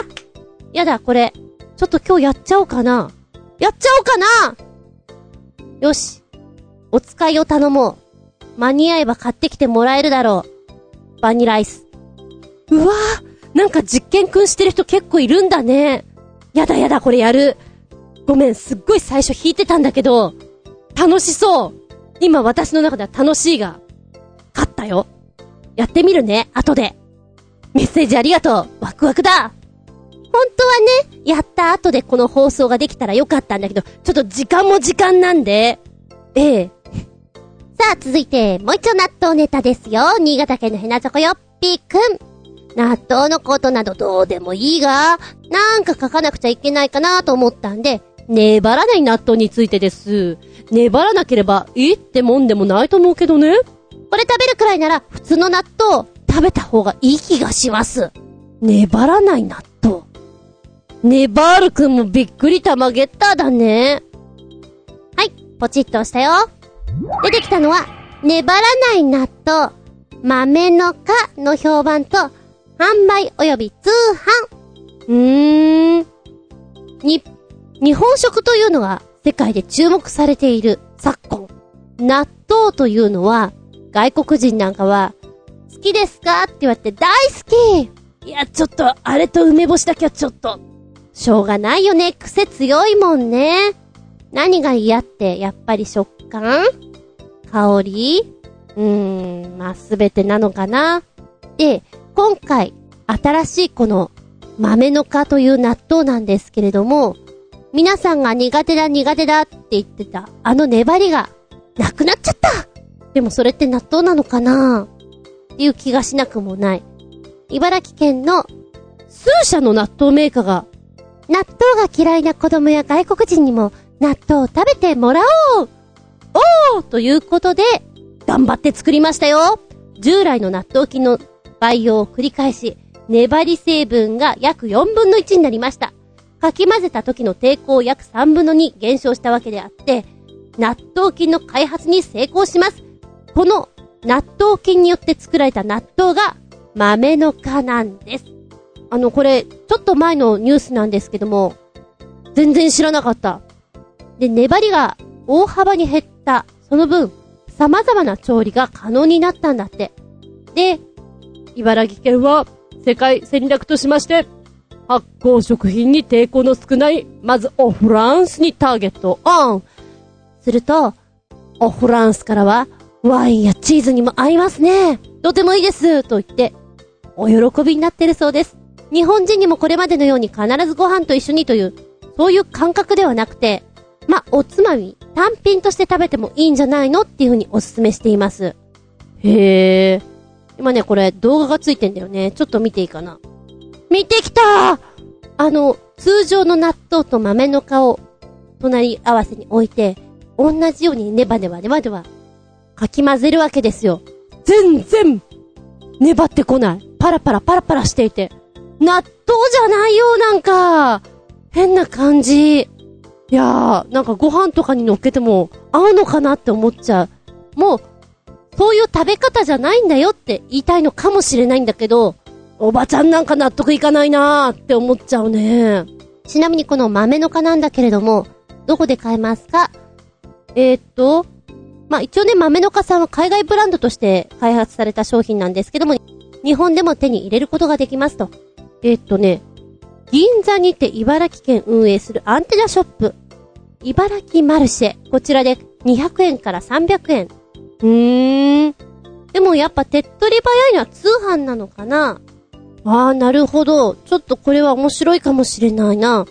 S1: ボーやだ、これ。ちょっと今日やっちゃおうかな。やっちゃおうかなよし。お使いを頼もう。間に合えば買ってきてもらえるだろう。バニラアイス。うわぁ、なんか実験くんしてる人結構いるんだね。やだやだ、これやる。ごめん、すっごい最初弾いてたんだけど、楽しそう。今私の中では楽しいが、勝ったよ。やってみるね、後で。メッセージありがとう。ワクワクだ。本当はね、やった後でこの放送ができたらよかったんだけど、ちょっと時間も時間なんで、ええ。さあ、続いて、もう一丁納豆ネタですよ。新潟県のヘナチョコよっぴーくん。納豆のことなどどうでもいいが、なんか書かなくちゃいけないかなと思ったんで、粘らない納豆についてです。粘らなければいいってもんでもないと思うけどね。これ食べるくらいなら、普通の納豆、食べた方がいい気がします。粘らない納豆。ネバールくんもびっくり玉ゲッターだね。はい、ポチッと押したよ。出てきたのは、粘らない納豆、豆のかの評判と、販売及び通販。うーん。に、日本食というのは世界で注目されている昨今。納豆というのは、外国人なんかは、好きですか？って言われて大好き。いや、ちょっと、あれと梅干しだけはちょっと、しょうがないよね。癖強いもんね。何が嫌って、やっぱり食感？香り？うーん、まあ、すべてなのかな。で、今回、新しいこの、豆の花という納豆なんですけれども、皆さんが苦手だ苦手だって言ってた、あの粘りが、なくなっちゃった。でもそれって納豆なのかな？っていう気がしなくもない。茨城県の数社の納豆メーカーが納豆が嫌いな子供や外国人にも納豆を食べてもらおうおーということで、頑張って作りましたよ従来の納豆菌の培養を繰り返し、粘り成分が約4分の1になりました。かき混ぜた時の抵抗を約3分の2減少したわけであって、納豆菌の開発に成功します。この納豆菌によって作られた納豆が豆の花なんです。あの、これ、ちょっと前のニュースなんですけども、全然知らなかった。で、粘りが大幅に減った、その分、様々な調理が可能になったんだって。で、茨城県は世界戦略としまして、発酵食品に抵抗の少ない、まずオフランスにターゲットオン。すると、オフランスからは、ワインやチーズにも合いますね。とてもいいです。と言って、お喜びになってるそうです。日本人にもこれまでのように必ずご飯と一緒にという、そういう感覚ではなくて、まおつまみ、単品として食べてもいいんじゃないのっていう風にお勧めしています。へえ。今ね、これ動画がついてんだよね。ちょっと見ていいかな。見てきたあの、通常の納豆と豆の皮を隣り合わせに置いて、同じようにネバネバネバネバ、かき混ぜるわけですよ。全然、粘ってこない。パラパラパラパラしていて。納豆じゃないよ、なんか。変な感じ。いやー、なんかご飯とかに乗っけても合うのかなって思っちゃう。もう、そういう食べ方じゃないんだよって言いたいのかもしれないんだけど、おばちゃんなんか納得いかないなーって思っちゃうね。ちなみにこの豆の花なんだけれども、どこで買えますか？えー、っと、まあ、一応ね、豆の花さんは海外ブランドとして開発された商品なんですけども、日本でも手に入れることができますと。えー、っとね、銀座にて茨城県運営するアンテナショップ、茨城マルシェ。こちらで200円から300円。うーん。でもやっぱ手っ取り早いのは通販なのかな？ああ、なるほど。ちょっとこれは面白いかもしれないな。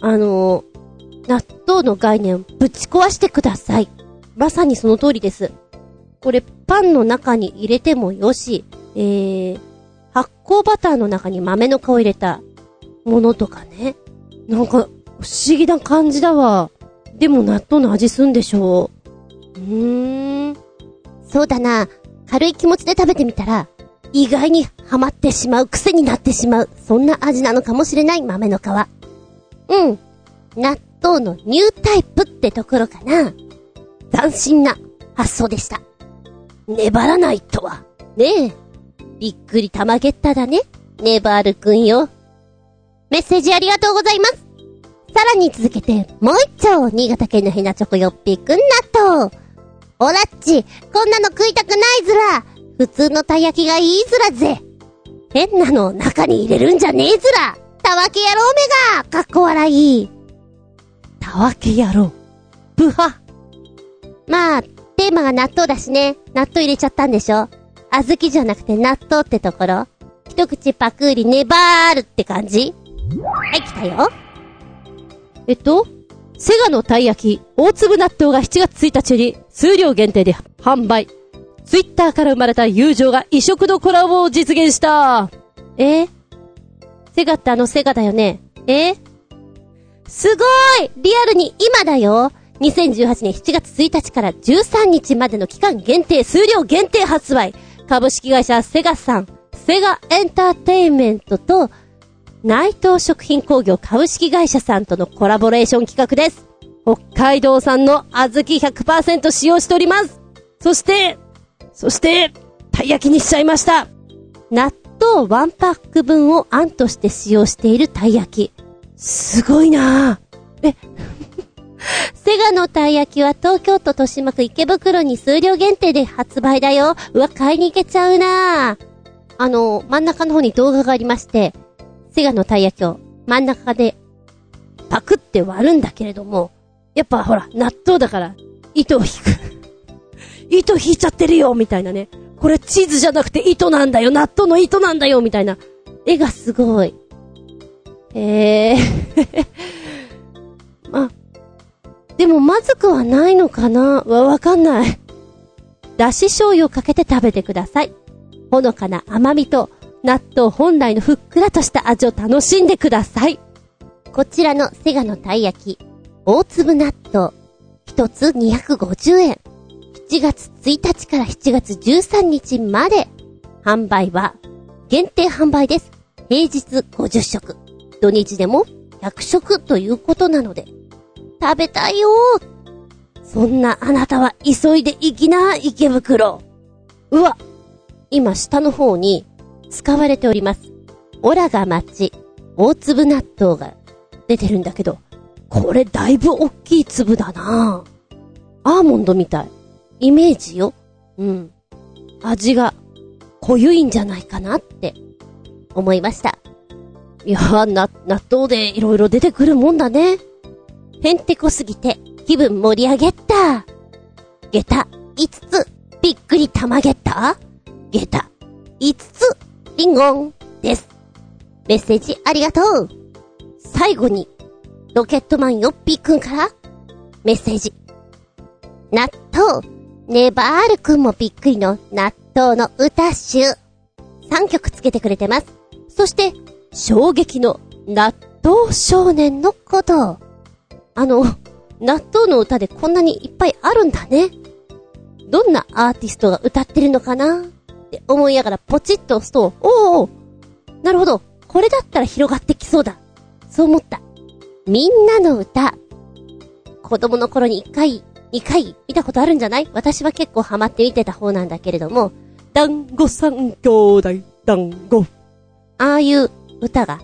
S1: あの納豆の概念ぶち壊してください。まさにその通りです。これ、パンの中に入れてもよし、えー、発酵バターの中に豆の皮を入れたものとかね。なんか、不思議な感じだわ。でも納豆の味すんでしょう。うーん。そうだな。軽い気持ちで食べてみたら、意外にハマってしまう、癖になってしまう。そんな味なのかもしれない豆の皮。うん。納豆のニュータイプってところかな。斬新な発想でした。粘らないとは。ねえ。びっくりたまげっただね。ネバールくんよ。メッセージありがとうございます。さらに続けて、もう一丁、新潟県のヘナチョコよっぴくん納豆。おらっち、こんなの食いたくないずら。普通のたい焼きがいいずらぜ。変なの中に入れるんじゃねえずら。たわけ野郎めが、かっこ笑い。たわけ野郎。ブハ。まあ、テーマが納豆だしね。納豆入れちゃったんでしょ？小豆じゃなくて納豆ってところ一口パクリネバールって感じ？はい、来たよ。えっと、セガのたい焼き、大粒納豆が7月1日に数量限定で販売。ツイッターから生まれた友情が異色のコラボを実現した。え？セガってあのセガだよね。え？すごいリアルに今だよ !2018 年7月1日から13日までの期間限定、数量限定発売。株式会社セガさん、セガエンターテインメントと、内藤食品工業株式会社さんとのコラボレーション企画です。北海道産の小豆100%使用しております。そして、そして、たい焼きにしちゃいました。納豆ワンパック分をあんとして使用しているたい焼き。すごいなぁ。え、セガのたい焼きは東京都豊島区池袋に数量限定で発売だよ。うわ、買いに行けちゃうなぁ。あの、真ん中の方に動画がありまして、セガのたい焼きを真ん中でパクって割るんだけれども、やっぱほら、納豆だから、糸を引く。糸引いちゃってるよみたいなね。これチーズじゃなくて糸なんだよ納豆の糸なんだよみたいな。絵がすごい。へえ。ま、でもまずくはないのかな？わ、わかんない。だし醤油をかけて食べてください。ほのかな甘みと納豆本来のふっくらとした味を楽しんでください。こちらのセガのたい焼き、大粒納豆、一つ250円。7月1日から7月13日まで、販売は、限定販売です。平日50食、土日でも100食ということなので、食べたいよそんなあなたは急いで行きな、池袋。うわ、今下の方に使われております。オラが町、大粒納豆が出てるんだけど、これだいぶ大きい粒だなアーモンドみたい。イメージよ。うん。味が濃ゆいんじゃないかなって思いました。いやー、な、納豆でいろいろ出てくるもんだね。へんてこすぎて気分盛り上げった。下駄5つ、びっくりたまげった。下駄5つ、リンゴンです。メッセージありがとう。最後に、ロケットマンよっぴーくんから、メッセージ。納豆、ネバールくんもびっくりの納豆の歌集。3曲つけてくれてます。そして、衝撃の納豆少年のこと。あの、納豆の歌でこんなにいっぱいあるんだね。どんなアーティストが歌ってるのかな？って思いながらポチッと押すと、おーおなるほど。これだったら広がってきそうだ。そう思った。みんなの歌。子供の頃に一回、二回見たことあるんじゃない？私は結構ハマって見てた方なんだけれども、団子三兄弟、団子。ああいう歌が、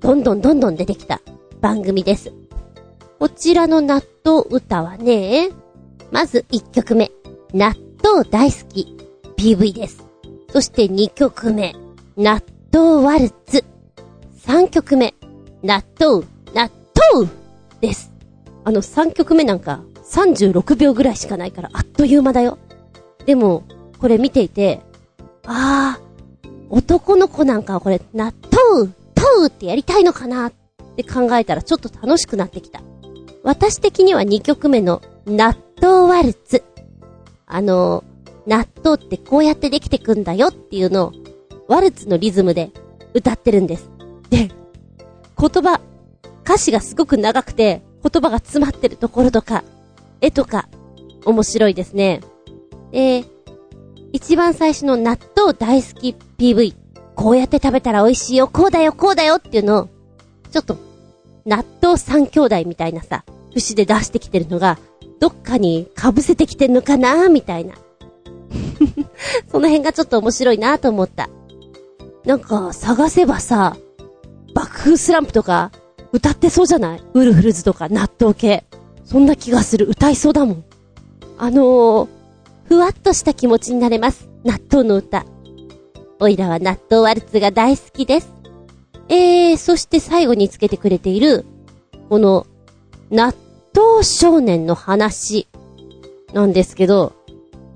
S1: どんどんどんどん出てきた番組です。こちらの納豆歌はね、まず1曲目、納豆大好き PV です。そして2曲目、納豆ワルツ。3曲目、納豆、納豆です。あの3曲目なんか36秒ぐらいしかないからあっという間だよ。でも、これ見ていて、あー、男の子なんかはこれ納豆、豆ってやりたいのかなって考えたらちょっと楽しくなってきた。私的には2曲目の納豆ワルツ。あの、納豆ってこうやってできてくんだよっていうのを、ワルツのリズムで歌ってるんです。で、言葉、歌詞がすごく長くて、言葉が詰まってるところとか、絵とか、面白いですね。で、一番最初の納豆大好き PV。こうやって食べたら美味しいよ、こうだよ、こうだよっていうのを、ちょっと、納豆三兄弟みたいなさ、節で出してきてるのが、どっかに被せてきてんのかなみたいな。その辺がちょっと面白いなと思った。なんか、探せばさ、爆風スランプとか、歌ってそうじゃない？ウルフルズとか納豆系。そんな気がする。歌いそうだもん。あのー、ふわっとした気持ちになれます。納豆の歌。おいらは納豆ワルツが大好きです。えー、そして最後につけてくれている、この、納豆少年の話、なんですけど、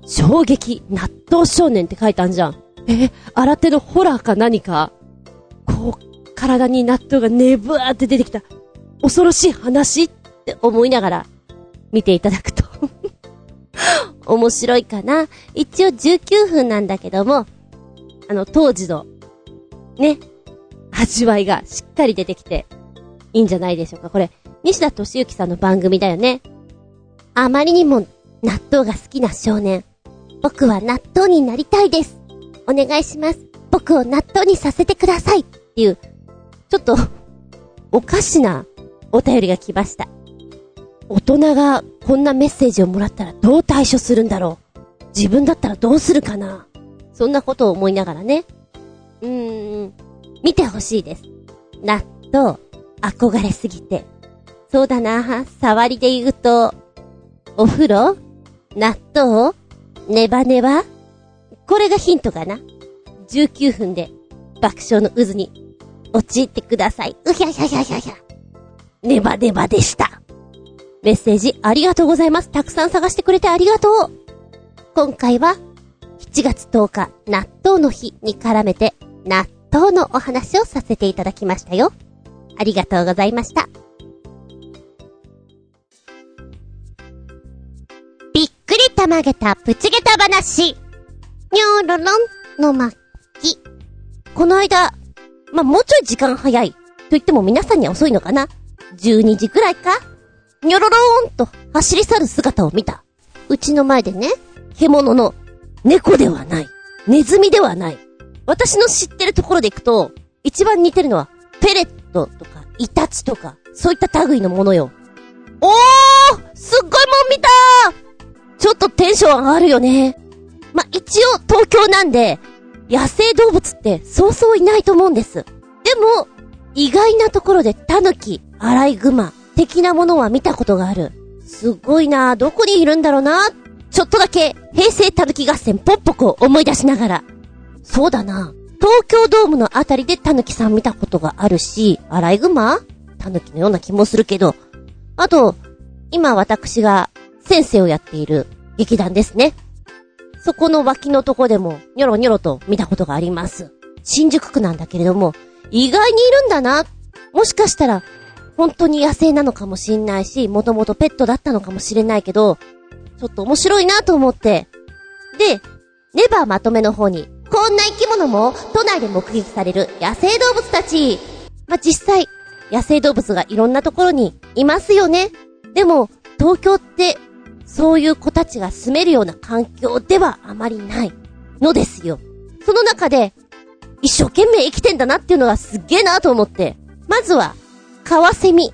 S1: 衝撃、納豆少年って書いたんじゃん。え新手のホラーか何か？こう、体に納豆がねぶわーって出てきた、恐ろしい話って思いながら、見ていただくと 面白いかな？一応19分なんだけども、あの、当時の、ね、味わいがしっかり出てきて、いいんじゃないでしょうか。これ、西田敏行さんの番組だよね。あまりにも納豆が好きな少年。僕は納豆になりたいです。お願いします。僕を納豆にさせてくださいっていう、ちょっと、おかしなお便りが来ました。大人がこんなメッセージをもらったらどう対処するんだろう自分だったらどうするかなそんなことを思いながらね。うーん、見てほしいです。納豆、憧れすぎて。そうだな、触りで言うと、お風呂？納豆？ネバネバ？これがヒントかな ?19 分で爆笑の渦に陥ってください。うひゃひゃひゃひゃひゃ。ネバネバでした。メッセージありがとうございます。たくさん探してくれてありがとう。今回は7月10日納豆の日に絡めて納豆のお話をさせていただきましたよ。ありがとうございました。びっくりたまげたプチゲタ話。にょろろんの巻き。この間、まあ、もうちょい時間早い。と言っても皆さんには遅いのかな ?12 時くらいかにょろろーんと走り去る姿を見た。うちの前でね、獣の猫ではない。ネズミではない。私の知ってるところで行くと、一番似てるのは、ペレットとか、イタチとか、そういった類のものよ。おーすっごいもん見たちょっとテンション上がるよね。ま一応東京なんで、野生動物ってそうそういないと思うんです。でも、意外なところでタヌキ、アライグマ、的なものは見たことがある。すごいなどこにいるんだろうなちょっとだけ、平成タヌキ合戦ポッポコを思い出しながら。そうだな東京ドームのあたりでタヌキさん見たことがあるし、アライグマ？タヌキのような気もするけど、あと、今私が先生をやっている劇団ですね。そこの脇のとこでも、ニョロニョロと見たことがあります。新宿区なんだけれども、意外にいるんだな。もしかしたら、本当に野生なのかもしんないし、もともとペットだったのかもしれないけど、ちょっと面白いなと思って。で、ネバーまとめの方に、こんな生き物も都内で目撃される野生動物たち。まあ、実際、野生動物がいろんなところにいますよね。でも、東京ってそういう子たちが住めるような環境ではあまりないのですよ。その中で、一生懸命生きてんだなっていうのがすっげえなと思って、まずは、カワセミ、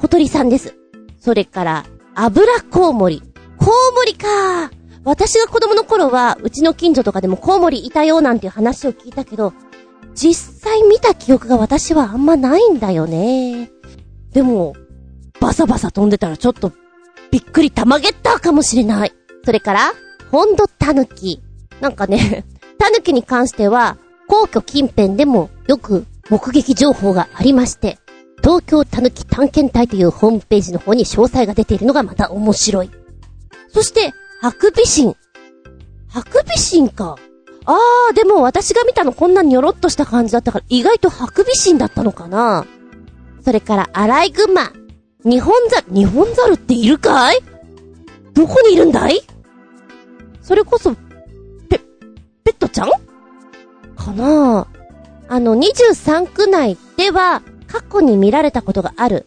S1: 小鳥さんです。それから、油コウモリ。コウモリか私が子供の頃は、うちの近所とかでもコウモリいたよなんていう話を聞いたけど、実際見た記憶が私はあんまないんだよね。でも、バサバサ飛んでたらちょっとびっくりたまげったかもしれない。それから、ホンドタヌキ。なんかね、タヌキに関しては、皇居近辺でもよく目撃情報がありまして、東京タヌキ探検隊というホームページの方に詳細が出ているのがまた面白い。そして、ハクビシン。ハクビシンか。あー、でも私が見たのこんなにょろっとした感じだったから、意外とハクビシンだったのかな。それから、アライグマ。日本ザル、日本ザルっているかい？どこにいるんだい？それこそ、ペ、ペットちゃん？かなあの、23区内では、過去に見られたことがある。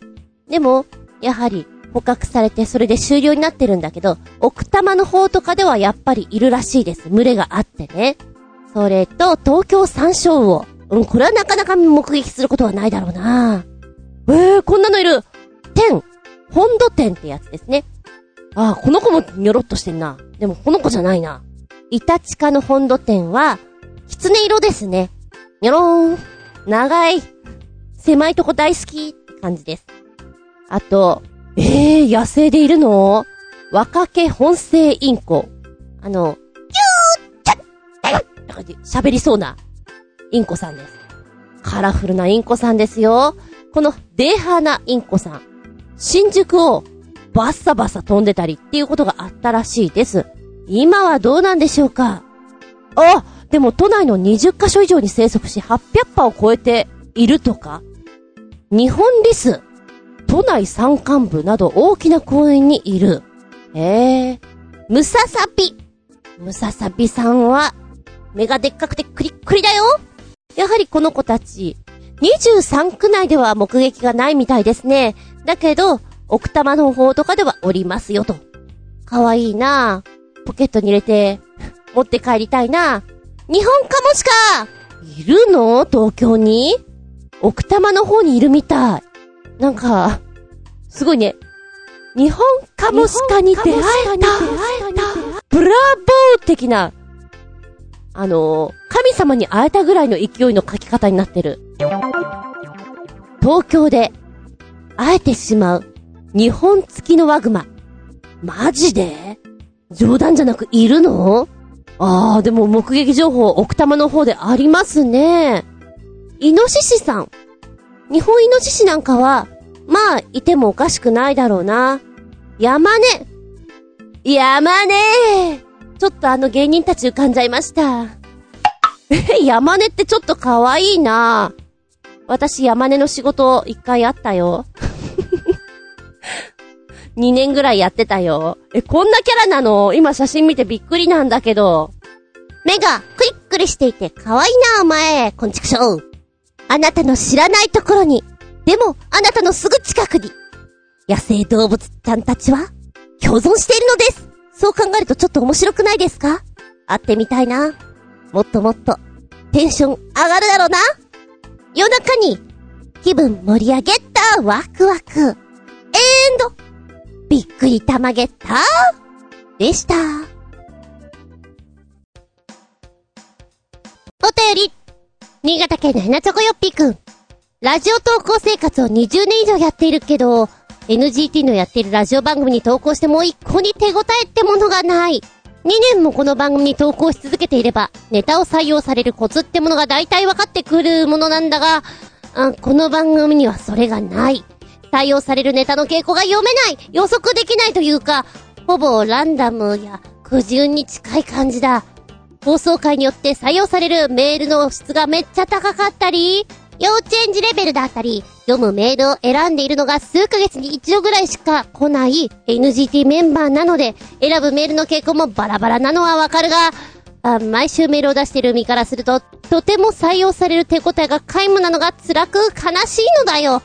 S1: でも、やはり、捕獲されてそれで終了になってるんだけど、奥多摩の方とかではやっぱりいるらしいです。群れがあってね。それと、東京山椒魚。うん、これはなかなか目撃することはないだろうなえー、こんなのいる天本土天ってやつですね。ああ、この子もニョロっとしてんな。でもこの子じゃないな。イタチカの本土天は、狐色ですね。ニョローン。長い。狭いとこ大好きって感じです。あと、ええー、野生でいるの？若毛本性インコ。あの、キューチャッなんか喋りそうなインコさんです。カラフルなインコさんですよ。このデーハーなインコさん。新宿をバッサバサ飛んでたりっていうことがあったらしいです。今はどうなんでしょうか？あでも都内の20カ所以上に生息し800羽を超えているとか？日本リス、都内山間部など大きな公園にいる。へえ。ムササビ。ムササビさんは、目がでっかくてクリックリだよやはりこの子たち、23区内では目撃がないみたいですね。だけど、奥多摩の方とかではおりますよと。かわいいなポケットに入れて、持って帰りたいな日本カモシカいるの？東京に？奥多摩の方にいるみたい。なんか、すごいね。日本カモシカに出会えたブラボー的な、あの、神様に会えたぐらいの勢いの書き方になってる。東京で、会えてしまう、日本付きのワグマ。マジで？冗談じゃなくいるの？ああ、でも目撃情報奥多摩の方でありますね。イノシシさん。日本イノシシなんかは、まあ、いてもおかしくないだろうな。山根山根ちょっとあの芸人たち浮かんじゃいました。え、山根ってちょっと可愛いな私山根の仕事一回あったよ。2年ぐらいやってたよ。え、こんなキャラなの？今写真見てびっくりなんだけど。目がクリックリしていて可愛いなお前。こんちくしょう。あなたの知らないところに、でもあなたのすぐ近くに、野生動物ちゃんたちは共存しているのです。そう考えるとちょっと面白くないですか？会ってみたいな。もっともっと、テンション上がるだろうな。夜中に、気分盛り上げたワクワク。エンド、びっくりたまげたでした。お便り新潟県のヘナチョコヨッピーくん。ラジオ投稿生活を20年以上やっているけど、NGT のやっているラジオ番組に投稿しても一個に手応えってものがない。2年もこの番組に投稿し続けていれば、ネタを採用されるコツってものが大体分かってくるものなんだが、あこの番組にはそれがない。採用されるネタの傾向が読めない予測できないというか、ほぼランダムや苦渋に近い感じだ。放送回によって採用されるメールの質がめっちゃ高かったり、幼稚園児レベルだったり、読むメールを選んでいるのが数ヶ月に一度ぐらいしか来ない NGT メンバーなので、選ぶメールの傾向もバラバラなのはわかるが、あ毎週メールを出している身からすると、とても採用される手応えが皆無なのが辛く悲しいのだよ。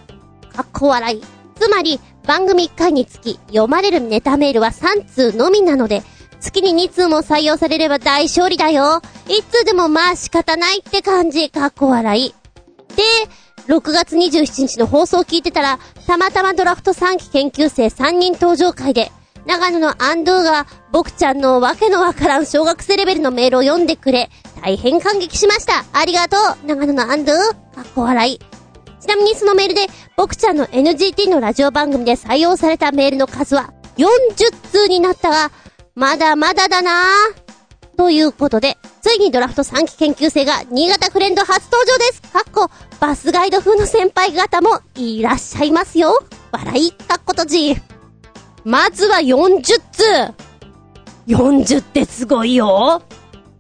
S1: かっこ笑い。つまり、番組1回につき読まれるネタメールは3通のみなので、月に2通も採用されれば大勝利だよ。1通でもまあ仕方ないって感じ。かっこ笑い。で、6月27日の放送を聞いてたら、たまたまドラフト3期研究生3人登場会で、長野のアンドゥが、僕ちゃんのわけのわからん小学生レベルのメールを読んでくれ、大変感激しました。ありがとう、長野のアンドゥ。かっこ笑い。ちなみにそのメールで、僕ちゃんの NGT のラジオ番組で採用されたメールの数は、40通になったが、まだまだだなぁ。ということで、ついにドラフト3期研究生が新潟フレンド初登場です。かっこ、バスガイド風の先輩方もいらっしゃいますよ。笑い、かっことじ。まずは40通 !40 ってすごいよ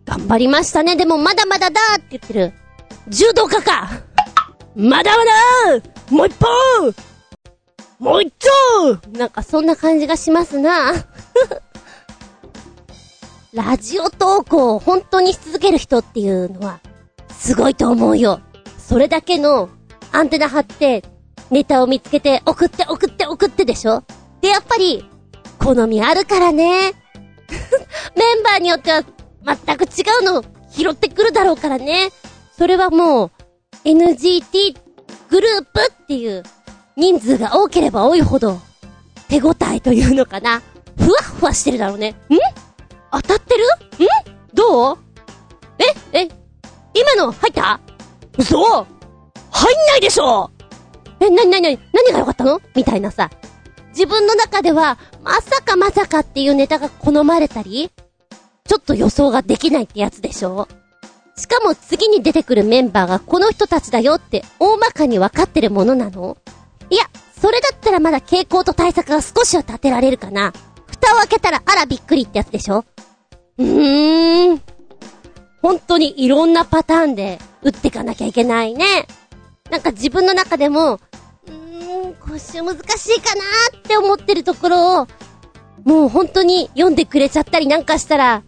S1: 頑張りましたね。でもまだまだだって言ってる。柔道家かまだまだもう一本もう一丁なんかそんな感じがしますな。ラジオ投稿を本当にし続ける人っていうのは、すごいと思うよ。それだけのアンテナ張って、ネタを見つけて送って送って送ってでしょ？で、やっぱり、好みあるからね。メンバーによっては全く違うの拾ってくるだろうからね。それはもう、NGT グループっていう人数が多ければ多いほど、手応えというのかな。ふわふわしてるだろうね。ん？当たってる？ん？どう？え？え？今の入った？嘘！入んないでしょ！え、なになになに何が良かったの？みたいなさ。自分の中では、まさかまさかっていうネタが好まれたり、ちょっと予想ができないってやつでしょ？しかも次に出てくるメンバーがこの人たちだよって大まかに分かってるものなの？いや、それだったらまだ傾向と対策が少しは立てられるかな。蓋を開けたらあらびっくりってやつでしょ？うーん。本当にいろんなパターンで打ってかなきゃいけないね。なんか自分の中でも、うーん、今週難しいかなーって思ってるところを、もう本当に読んでくれちゃったりなんかしたら、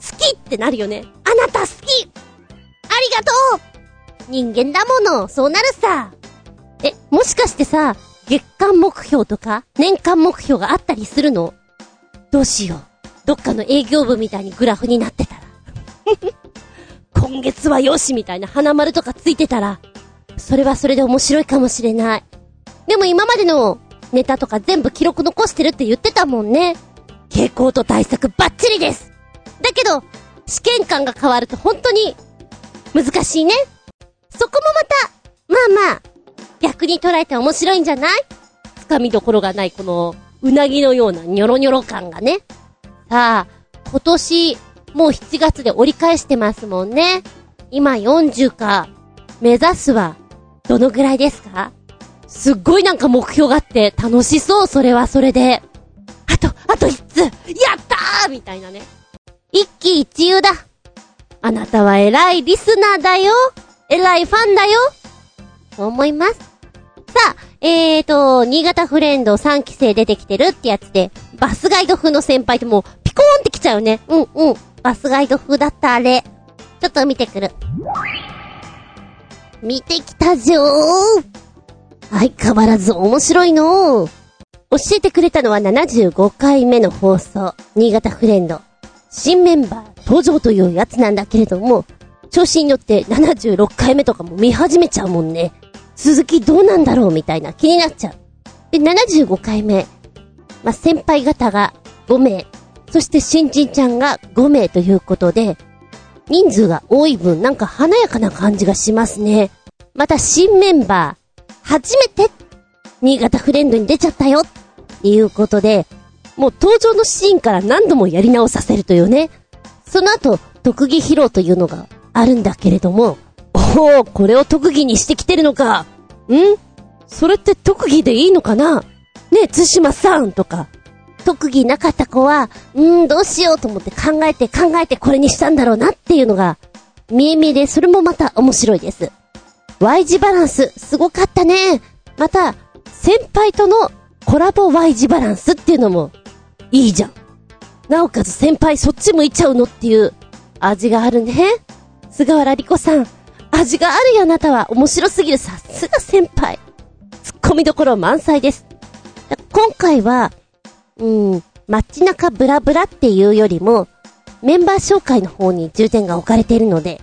S1: 好きってなるよね。あなた好きありがとう人間だもの、そうなるさ。え、もしかしてさ、月間目標とか、年間目標があったりするの？どうしよう。どっかの営業部みたいにグラフになってたら。今月はよしみたいな花丸とかついてたら、それはそれで面白いかもしれない。でも今までのネタとか全部記録残してるって言ってたもんね。傾向と対策バッチリですだけど、試験官が変わると本当に難しいね。そこもまた、まあまあ、逆に捉えて面白いんじゃない？つかみどころがないこの、うなぎのようなニョロニョロ感がね。さあ、今年、もう7月で折り返してますもんね。今40か。目指すは、どのぐらいですか？すっごいなんか目標があって楽しそう、それはそれで。あと、あと1つやったーみたいなね。一喜一憂だ。あなたは偉いリスナーだよ。偉いファンだよ。そう思います。さあ、えーと、新潟フレンド3期生出てきてるってやつで、バスガイド風の先輩ってもう、ピコーンってきちゃうね。うんうん。バスガイド風だったあれ。ちょっと見てくる。見てきたじょー。相変わらず面白いの教えてくれたのは75回目の放送、新潟フレンド。新メンバー登場というやつなんだけれども、調子に乗って76回目とかも見始めちゃうもんね。続きどうなんだろうみたいな気になっちゃう。で、75回目。まあ、先輩方が5名、そして新人ちゃんが5名ということで、人数が多い分なんか華やかな感じがしますね。また新メンバー、初めて、新潟フレンドに出ちゃったよっていうことで、もう登場のシーンから何度もやり直させるというね。その後、特技披露というのがあるんだけれども、おお、これを特技にしてきてるのか。ん？それって特技でいいのかな？ねえ、津島さんとか。特技なかった子は、うーん、どうしようと思って考えて考えてこれにしたんだろうなっていうのが、見え見えで、それもまた面白いです。Y 字バランス、すごかったね。また、先輩とのコラボ Y 字バランスっていうのもいいじゃん。なおかつ先輩そっち向いちゃうのっていう味があるね。菅原莉子さん、味があるよあなたは面白すぎるさすが先輩。ツッコミどころ満載です。今回は、うん、街中ブラブラっていうよりも、メンバー紹介の方に重点が置かれているので、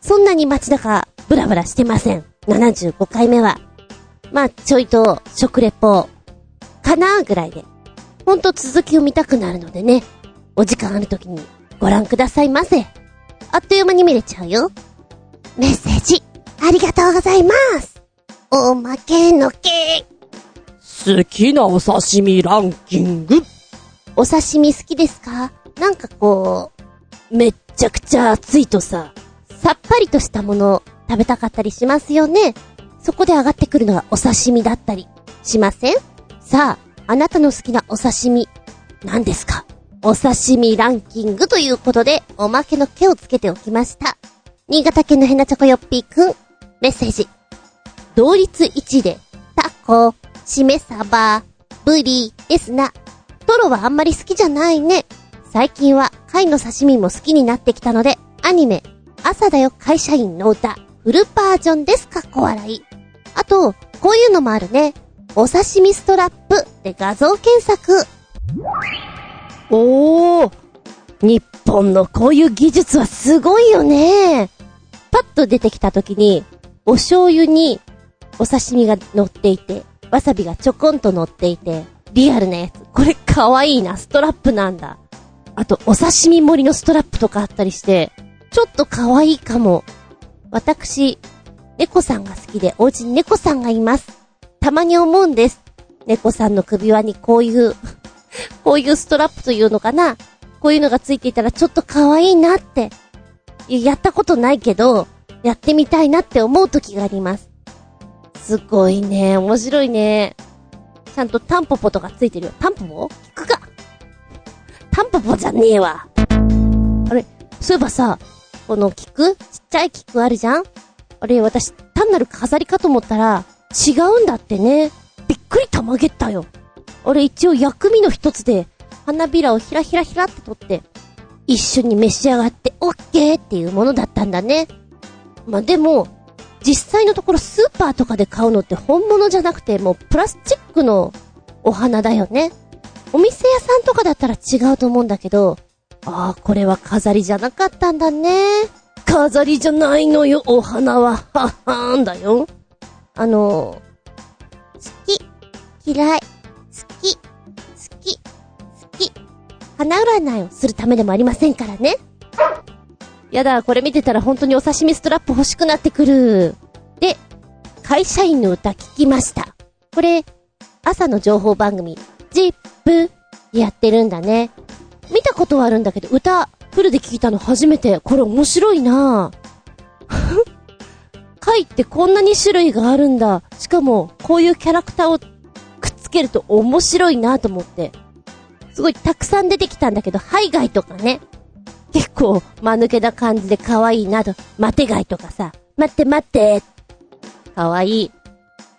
S1: そんなに街中ブラブラしてません。75回目は。まあ、ちょいと食レポ、かなーぐらいでほんと続きを見たくなるのでね、お時間ある時にご覧くださいませ。あっという間に見れちゃうよ。メッセージ、ありがとうございます。おまけのけ。
S3: 好きなお刺身ランキング。
S1: お刺身好きですか？なんかこう、めっちゃくちゃ暑いとさ、さっぱりとしたもの食べたかったりしますよね。そこで上がってくるのがお刺身だったりしません？さあ、あなたの好きなお刺身、何ですか？お刺身ランキングということで、おまけの毛をつけておきました。新潟県のヘナチョコヨッピーくん、メッセージ。同率1で、タコ、しめ鯖、ブリですな。トロはあんまり好きじゃないね。最近は貝の刺身も好きになってきたので、アニメ、朝だよ会社員の歌、フルバージョンです。かっこ笑い。あと、こういうのもあるね。お刺身ストラップで画像検索。おー。日本のこういう技術はすごいよね。パッと出てきた時に、お醤油にお刺身が乗っていて、わさびがちょこんと乗っていて、リアルなやつ。これかわいいな。ストラップなんだ。あと、お刺身盛りのストラップとかあったりして、ちょっとかわいいかも。私、猫さんが好きで、お家に猫さんがいます。たまに思うんです。猫さんの首輪にこういう こういうストラップというのかなこういうのがついていたらちょっと可愛いなって。やったことないけど、やってみたいなって思う時があります。すごいね。面白いね。ちゃんとタンポポとかついてるよ。タンポポ？聞くか？タンポポじゃねえわ。あれ、そういえばさ、この菊ちっちゃい菊あるじゃん？あれ、私、単なる飾りかと思ったら、違うんだってね。びっくりたまげったよ。あれ一応薬味の一つで、花びらをひらひらひらって取って、一緒に召し上がってオッケーっていうものだったんだね。まあ、でも、実際のところスーパーとかで買うのって本物じゃなくてもうプラスチックのお花だよね。お店屋さんとかだったら違うと思うんだけど、ああ、これは飾りじゃなかったんだね。飾りじゃないのよ、お花は。ははーんだよ。あの、好き、嫌い、好き好き、好き、花占いをするためでもありませんからね。やだ、これ見てたら本当にお刺身ストラップ欲しくなってくる。で、会社員の歌聞きました。これ、朝の情報番組、ジップやってるんだね。見たことはあるんだけど、歌、フルで聞いたの初めて。これ面白いなぁ。貝ってこんなに種類があるんだ。しかも、こういうキャラクターをくっつけると面白いなと思って。すごいたくさん出てきたんだけど、ハイガイとかね。結構、間抜けな感じで可愛いなと、待てガイとかさ、待って待って、可愛い。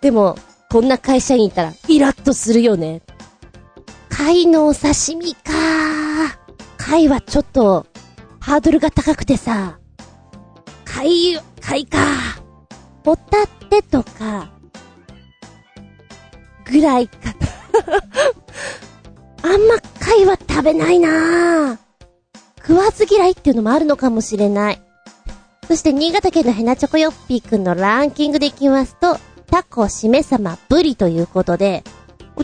S1: でも、こんな会社員いたら、イラッとするよね。貝のお刺身か貝はちょっと、ハードルが高くてさ、貝、貝かホタテとか、ぐらいか。あんま貝は食べないなぁ。食わず嫌いっていうのもあるのかもしれない。そして新潟県のヘナチョコヨッピーくんのランキングでいきますと、タコ、しめ様、ブリということで、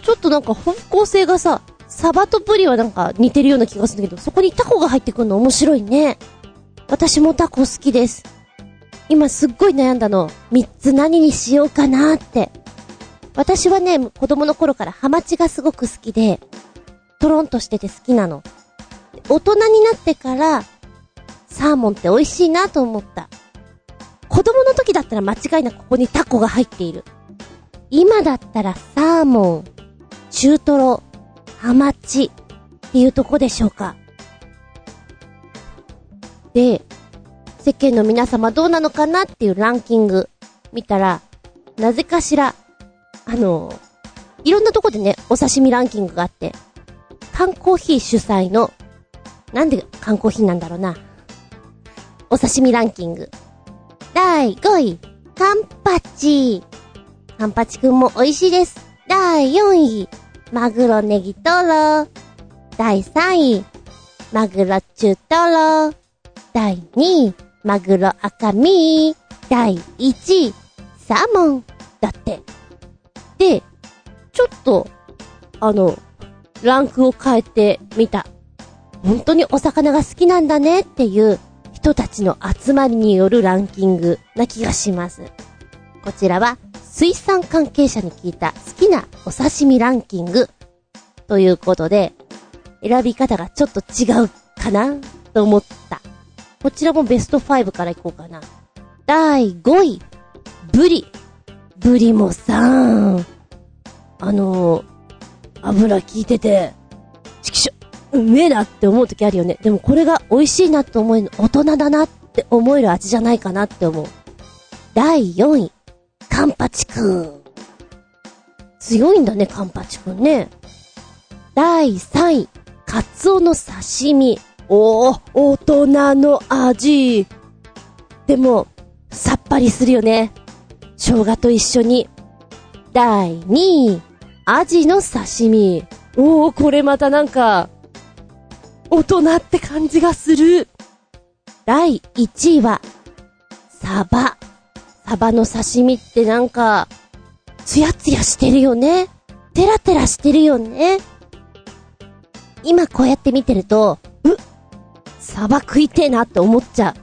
S1: ちょっとなんか方向性がさ、サバとブリはなんか似てるような気がするんだけど、そこにタコが入ってくるの面白いね。私もタコ好きです。今すっごい悩んだの。三つ何にしようかなって。私はね、子供の頃からハマチがすごく好きで、トロンとしてて好きなの。大人になってから、サーモンって美味しいなと思った。子供の時だったら間違いなくここにタコが入っている。今だったらサーモン、中トロ、ハマチっていうとこでしょうか。で、世間の皆様どうなのかなっていうランキング見たら、なぜかしら、あの、いろんなとこでね、お刺身ランキングがあって、缶コーヒー主催の、なんで缶コーヒーなんだろうな。お刺身ランキング。第5位、カンパチ。カンパチくんも美味しいです。第4位、マグロネギトロ。第3位、マグロ中トロ。第2位、マグロ赤身。第1位、サーモン。だって。で、ちょっと、あの、ランクを変えてみた。本当にお魚が好きなんだねっていう人たちの集まりによるランキングな気がします。こちらは水産関係者に聞いた好きなお刺身ランキングということで、選び方がちょっと違うかなと思った。こちらもベスト5からいこうかな。第5位、ブリ。ブリもさーんあのー、油効いてて、チキショ、うめえなって思う時あるよね。でもこれが美味しいなって思える大人だなって思える味じゃないかなって思う。第4位、カンパチくん。強いんだね、カンパチくんね。第3位、カツオの刺身。おー、大人の味。でも、さっぱりするよね。生姜と一緒に。第2位、アジの刺身。おー、これまたなんか、大人って感じがする。第1位は、サバ。サバの刺身ってなんか、ツヤツヤしてるよね。テラテラしてるよね。今こうやって見てると、うサバ食いてえなって思っちゃ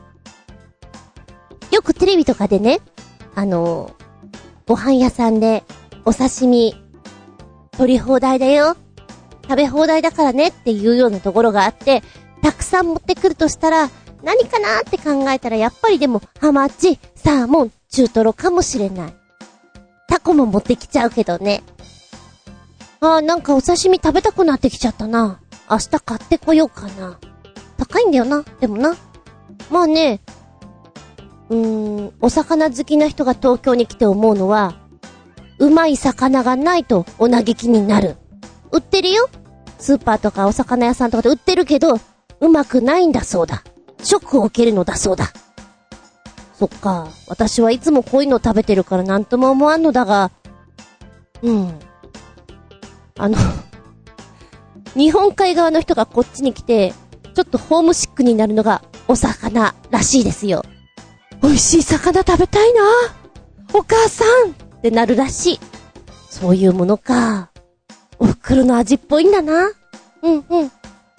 S1: う。よくテレビとかでね、あのご飯屋さんで、お刺身、取り放題だよ。食べ放題だからねっていうようなところがあって、たくさん持ってくるとしたら、何かなって考えたらやっぱりでも、ハマチ、サーモン、中トロかもしれない。タコも持ってきちゃうけどね。あーなんかお刺身食べたくなってきちゃったな。明日買ってこようかな。高いんだよな、でもな。まあね、うーん、お魚好きな人が東京に来て思うのは、うまい魚がないとお嘆きになる。売ってるよスーパーとかお魚屋さんとかで売ってるけど、うまくないんだそうだ。ショックを受けるのだそうだ。そっか。私はいつもこういうの食べてるからなんとも思わんのだが、うん。あの 日本海側の人がこっちに来て、ちょっとホームシックになるのがお魚らしいですよ。美味しい魚食べたいなお母さんってなるらしい。そういうものか。お袋の味っぽいんだな。うんうん。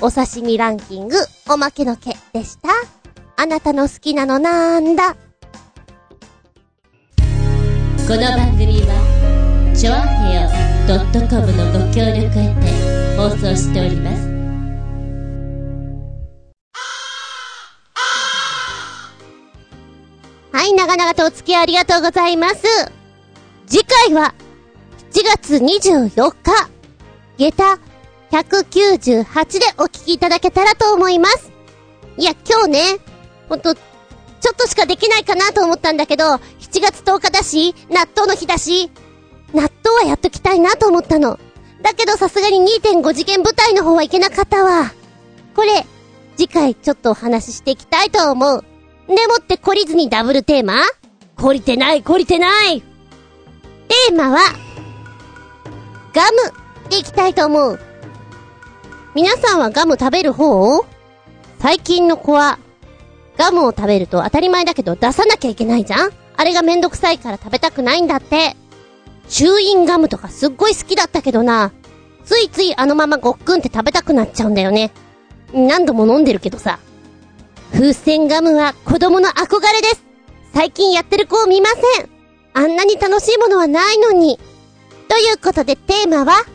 S1: お刺身ランキング、おまけの毛でした。あなたの好きなのなんだ
S2: この番組は、ちょあへよ .com のご協力へて放送しております。
S1: はい、長々とお付き合いありがとうございます。次回は、7月24日、下駄198でお聞きいただけたらと思います。いや、今日ね、ほんと、ちょっとしかできないかなと思ったんだけど、7月10日だし、納豆の日だし、納豆はやっときたいなと思ったの。だけどさすがに2.5次元舞台の方はいけなかったわ。これ、次回ちょっとお話ししていきたいと思う。でもって懲りずにダブルテーマ？懲りてない、懲りてないテーマは、ガムでいきたいと思う。皆さんはガム食べる方最近の子は、ガムを食べると当たり前だけど出さなきゃいけないじゃんあれがめんどくさいから食べたくないんだって。チューインガムとかすっごい好きだったけどな。ついついあのままごっくんって食べたくなっちゃうんだよね。何度も飲んでるけどさ。風船ガムは子供の憧れです。最近やってる子を見ません。あんなに楽しいものはないのに。ということでテーマは、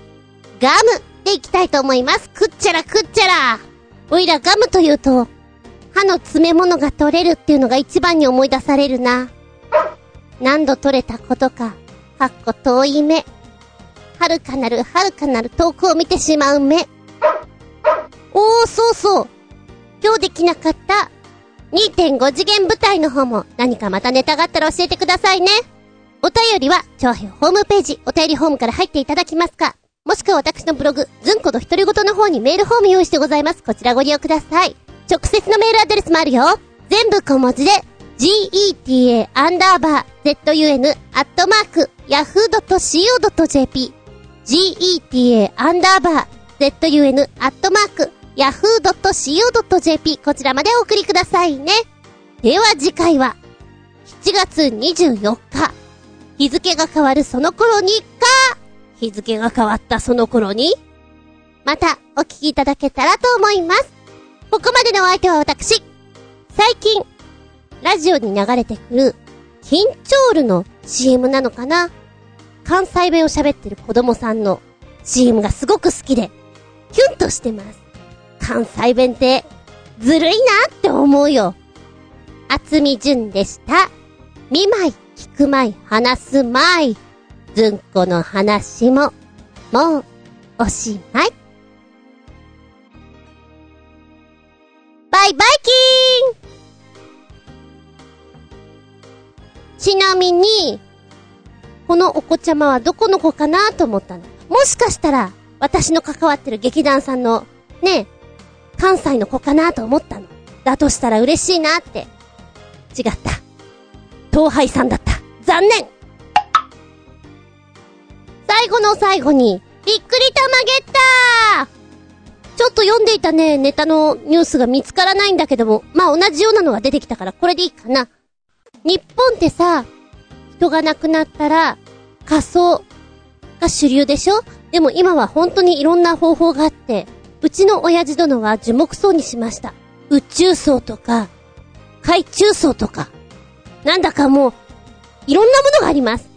S1: ガムでいきたいと思います。くっちゃらくっちゃら。おいらガムというと、歯の詰め物が取れるっていうのが一番に思い出されるな。何度取れたことか、かっこ遠い目。はるかなるはるかなる遠くを見てしまう目。おー、そうそう。今日できなかった2.5次元舞台の方も何かまたネタがあったら教えてくださいね。お便りは、長編ホームページ、お便りホームから入っていただきますか。もしくは私のブログ、ずんこの独り言の方にメールフォーム用意してございます。こちらご利用ください。直接のメールアドレスもあるよ。全部小文字で、geta アンダーバー zun アットマーク yahoo.co.jp geta アンダーバー zun アットマーク yahoo.co.jp こちらまでお送りくださいね。では次回は、7月24日、日付が変わるその頃にか、日付が変わったその頃に、またお聞きいただけたらと思います。ここまでのお相手は私。最近、ラジオに流れてくる、緊張ルの CM なのかな？関西弁を喋ってる子供さんの CM がすごく好きで、キュンとしてます。関西弁って、ずるいなって思うよ。厚み純でした。見舞い、聞く舞い、話す舞い。ずんこの話も、もう、おしまい。バイバイキーンちなみに、このお子ちゃまはどこの子かなと思ったの。もしかしたら、私の関わってる劇団さんのね、関西の子かなと思ったの。だとしたら嬉しいなって。違った。東海さんだった。残念最後の最後に、びっくりたまげったちょっと読んでいたね、ネタのニュースが見つからないんだけども、まあ同じようなのが出てきたからこれでいいかな。日本ってさ、人が亡くなったら、仮装が主流でしょ？でも今は本当にいろんな方法があって、うちの親父殿は樹木葬にしました。宇宙葬とか、海中葬とか、なんだかもう、いろんなものがあります。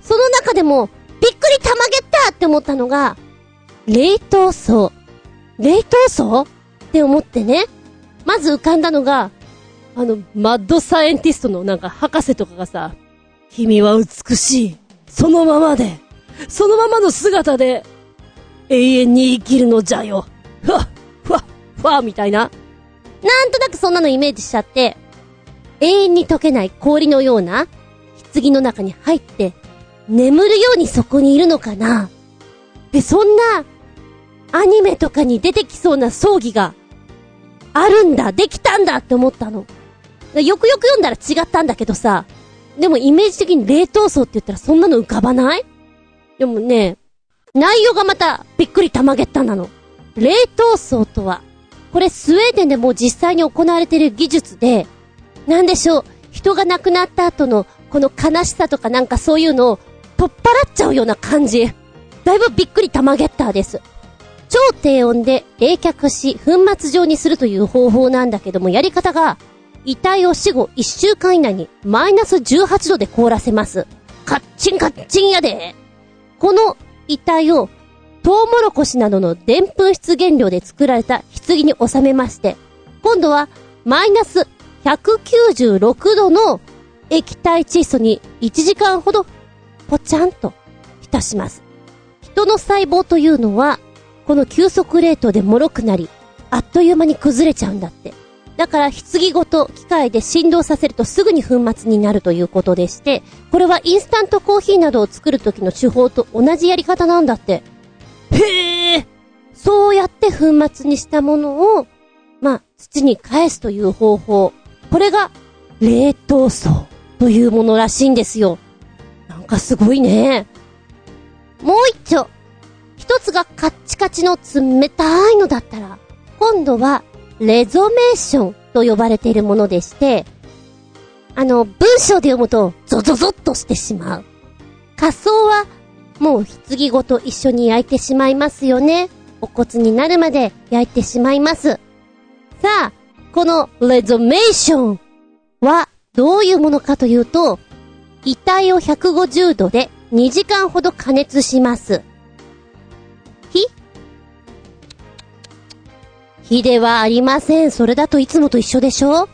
S1: その中でも、びっくりたまげったって思ったのが、冷凍層。冷凍層って思ってね。まず浮かんだのが、あの、マッドサイエンティストのなんか博士とかがさ、君は美しい。そのままで。そのままの姿で、永遠に生きるのじゃよ。ふわ、ふわ、ふわ、みたいな。なんとなくそんなのイメージしちゃって、永遠に溶けない氷のような、棺の中に入って、眠るようにそこにいるのかな？で、そんな、アニメとかに出てきそうな葬儀が、あるんだ、できたんだって思ったの。よくよく読んだら違ったんだけどさ、でもイメージ的に冷凍層って言ったらそんなの浮かばない？でもね、内容がまたびっくりたまげったなの。冷凍層とは、これスウェーデンでも実際に行われている技術で、なんでしょう、人が亡くなった後のこの悲しさとかなんかそういうのを取っ払っちゃうような感じ。だいぶびっくりたまげったです。超低温で冷却し粉末状にするという方法なんだけども、やり方が、遺体を死後1週間以内にマイナス18度で凍らせます。カッチンカッチンやで。この遺体をトウモロコシなどの澱粉質原料で作られた棺に収めまして、今度はマイナス196度の液体窒素に1時間ほどポチャンと浸します。人の細胞というのは、この急速冷凍で脆くなり、あっという間に崩れちゃうんだって。だから、棺ごと機械で振動させるとすぐに粉末になるということでして、これはインスタントコーヒーなどを作る時の手法と同じやり方なんだって。へえそうやって粉末にしたものを、まあ、土に返すという方法。これが、冷凍層というものらしいんですよ。なんかすごいね。もう一丁。一つがカッチカチの冷たいのだったら、今度は、レゾメーションと呼ばれているものでして、あの、文章で読むと、ゾゾゾッとしてしまう。仮装は、もう棺ごと一緒に焼いてしまいますよね。お骨になるまで焼いてしまいます。さあ、このレゾメーションはどういうものかというと、遺体を150度で2時間ほど加熱します。火？火ではありません。それだといつもと一緒でしょ？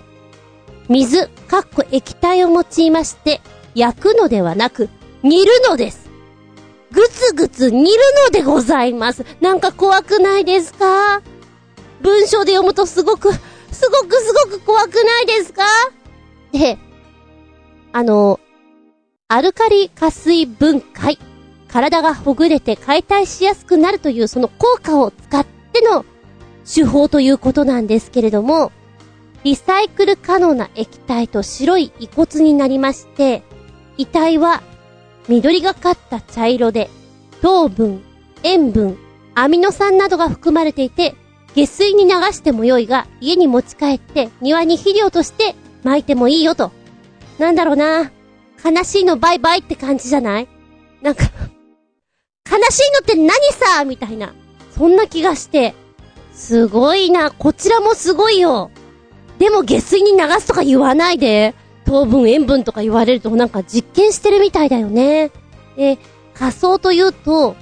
S1: 水、かっこ液体を用いまして、焼くのではなく、煮るのです。ぐつぐつ煮るのでございます。なんか怖くないですか？文章で読むとすごく、すごくすごく怖くないですか？で、あの、アルカリ加水分解。体がほぐれて解体しやすくなるというその効果を使っての手法ということなんですけれども、リサイクル可能な液体と白い遺骨になりまして、遺体は緑がかった茶色で、糖分、塩分、アミノ酸などが含まれていて、下水に流しても良いが、家に持ち帰って庭に肥料として撒いてもいいよと。なんだろうな。悲しいのバイバイって感じじゃない？なんか悲しいのって何さ？みたいな。そんな気がして。すごいな。こちらもすごいよ。でも下水に流すとか言わないで。糖分、塩分とか言われるとなんか実験してるみたいだよね。で、仮想というと、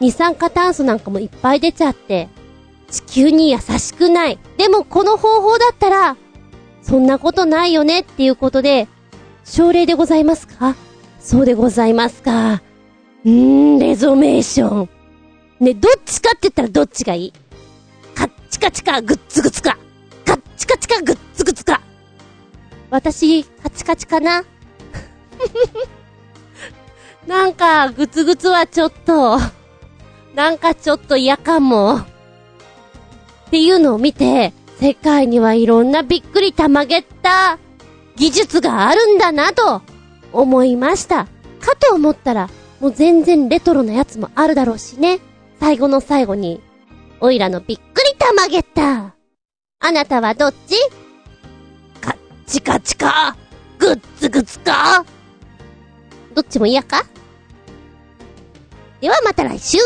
S1: 二酸化炭素なんかもいっぱい出ちゃって、地球に優しくない。でもこの方法だったら、そんなことないよねっていうことで、奨励でございますか？そうでございますか。うーん、レゾメーション。ね、どっちかって言ったらどっちがいい？カッチカチか、グッツグツか。カッチカチか、グッツグツか。私、カチカチかな？なんか、グツグツはちょっと、なんかちょっと嫌かも。っていうのを見て、世界にはいろんなびっくりたまげった技術があるんだなと思いました。かと思ったら、もう全然レトロなやつもあるだろうしね。最後の最後に、おいらのびっくりたまげた。あなたはどっち？カッチカチかグッツグツかどっちも嫌か？ではまた来週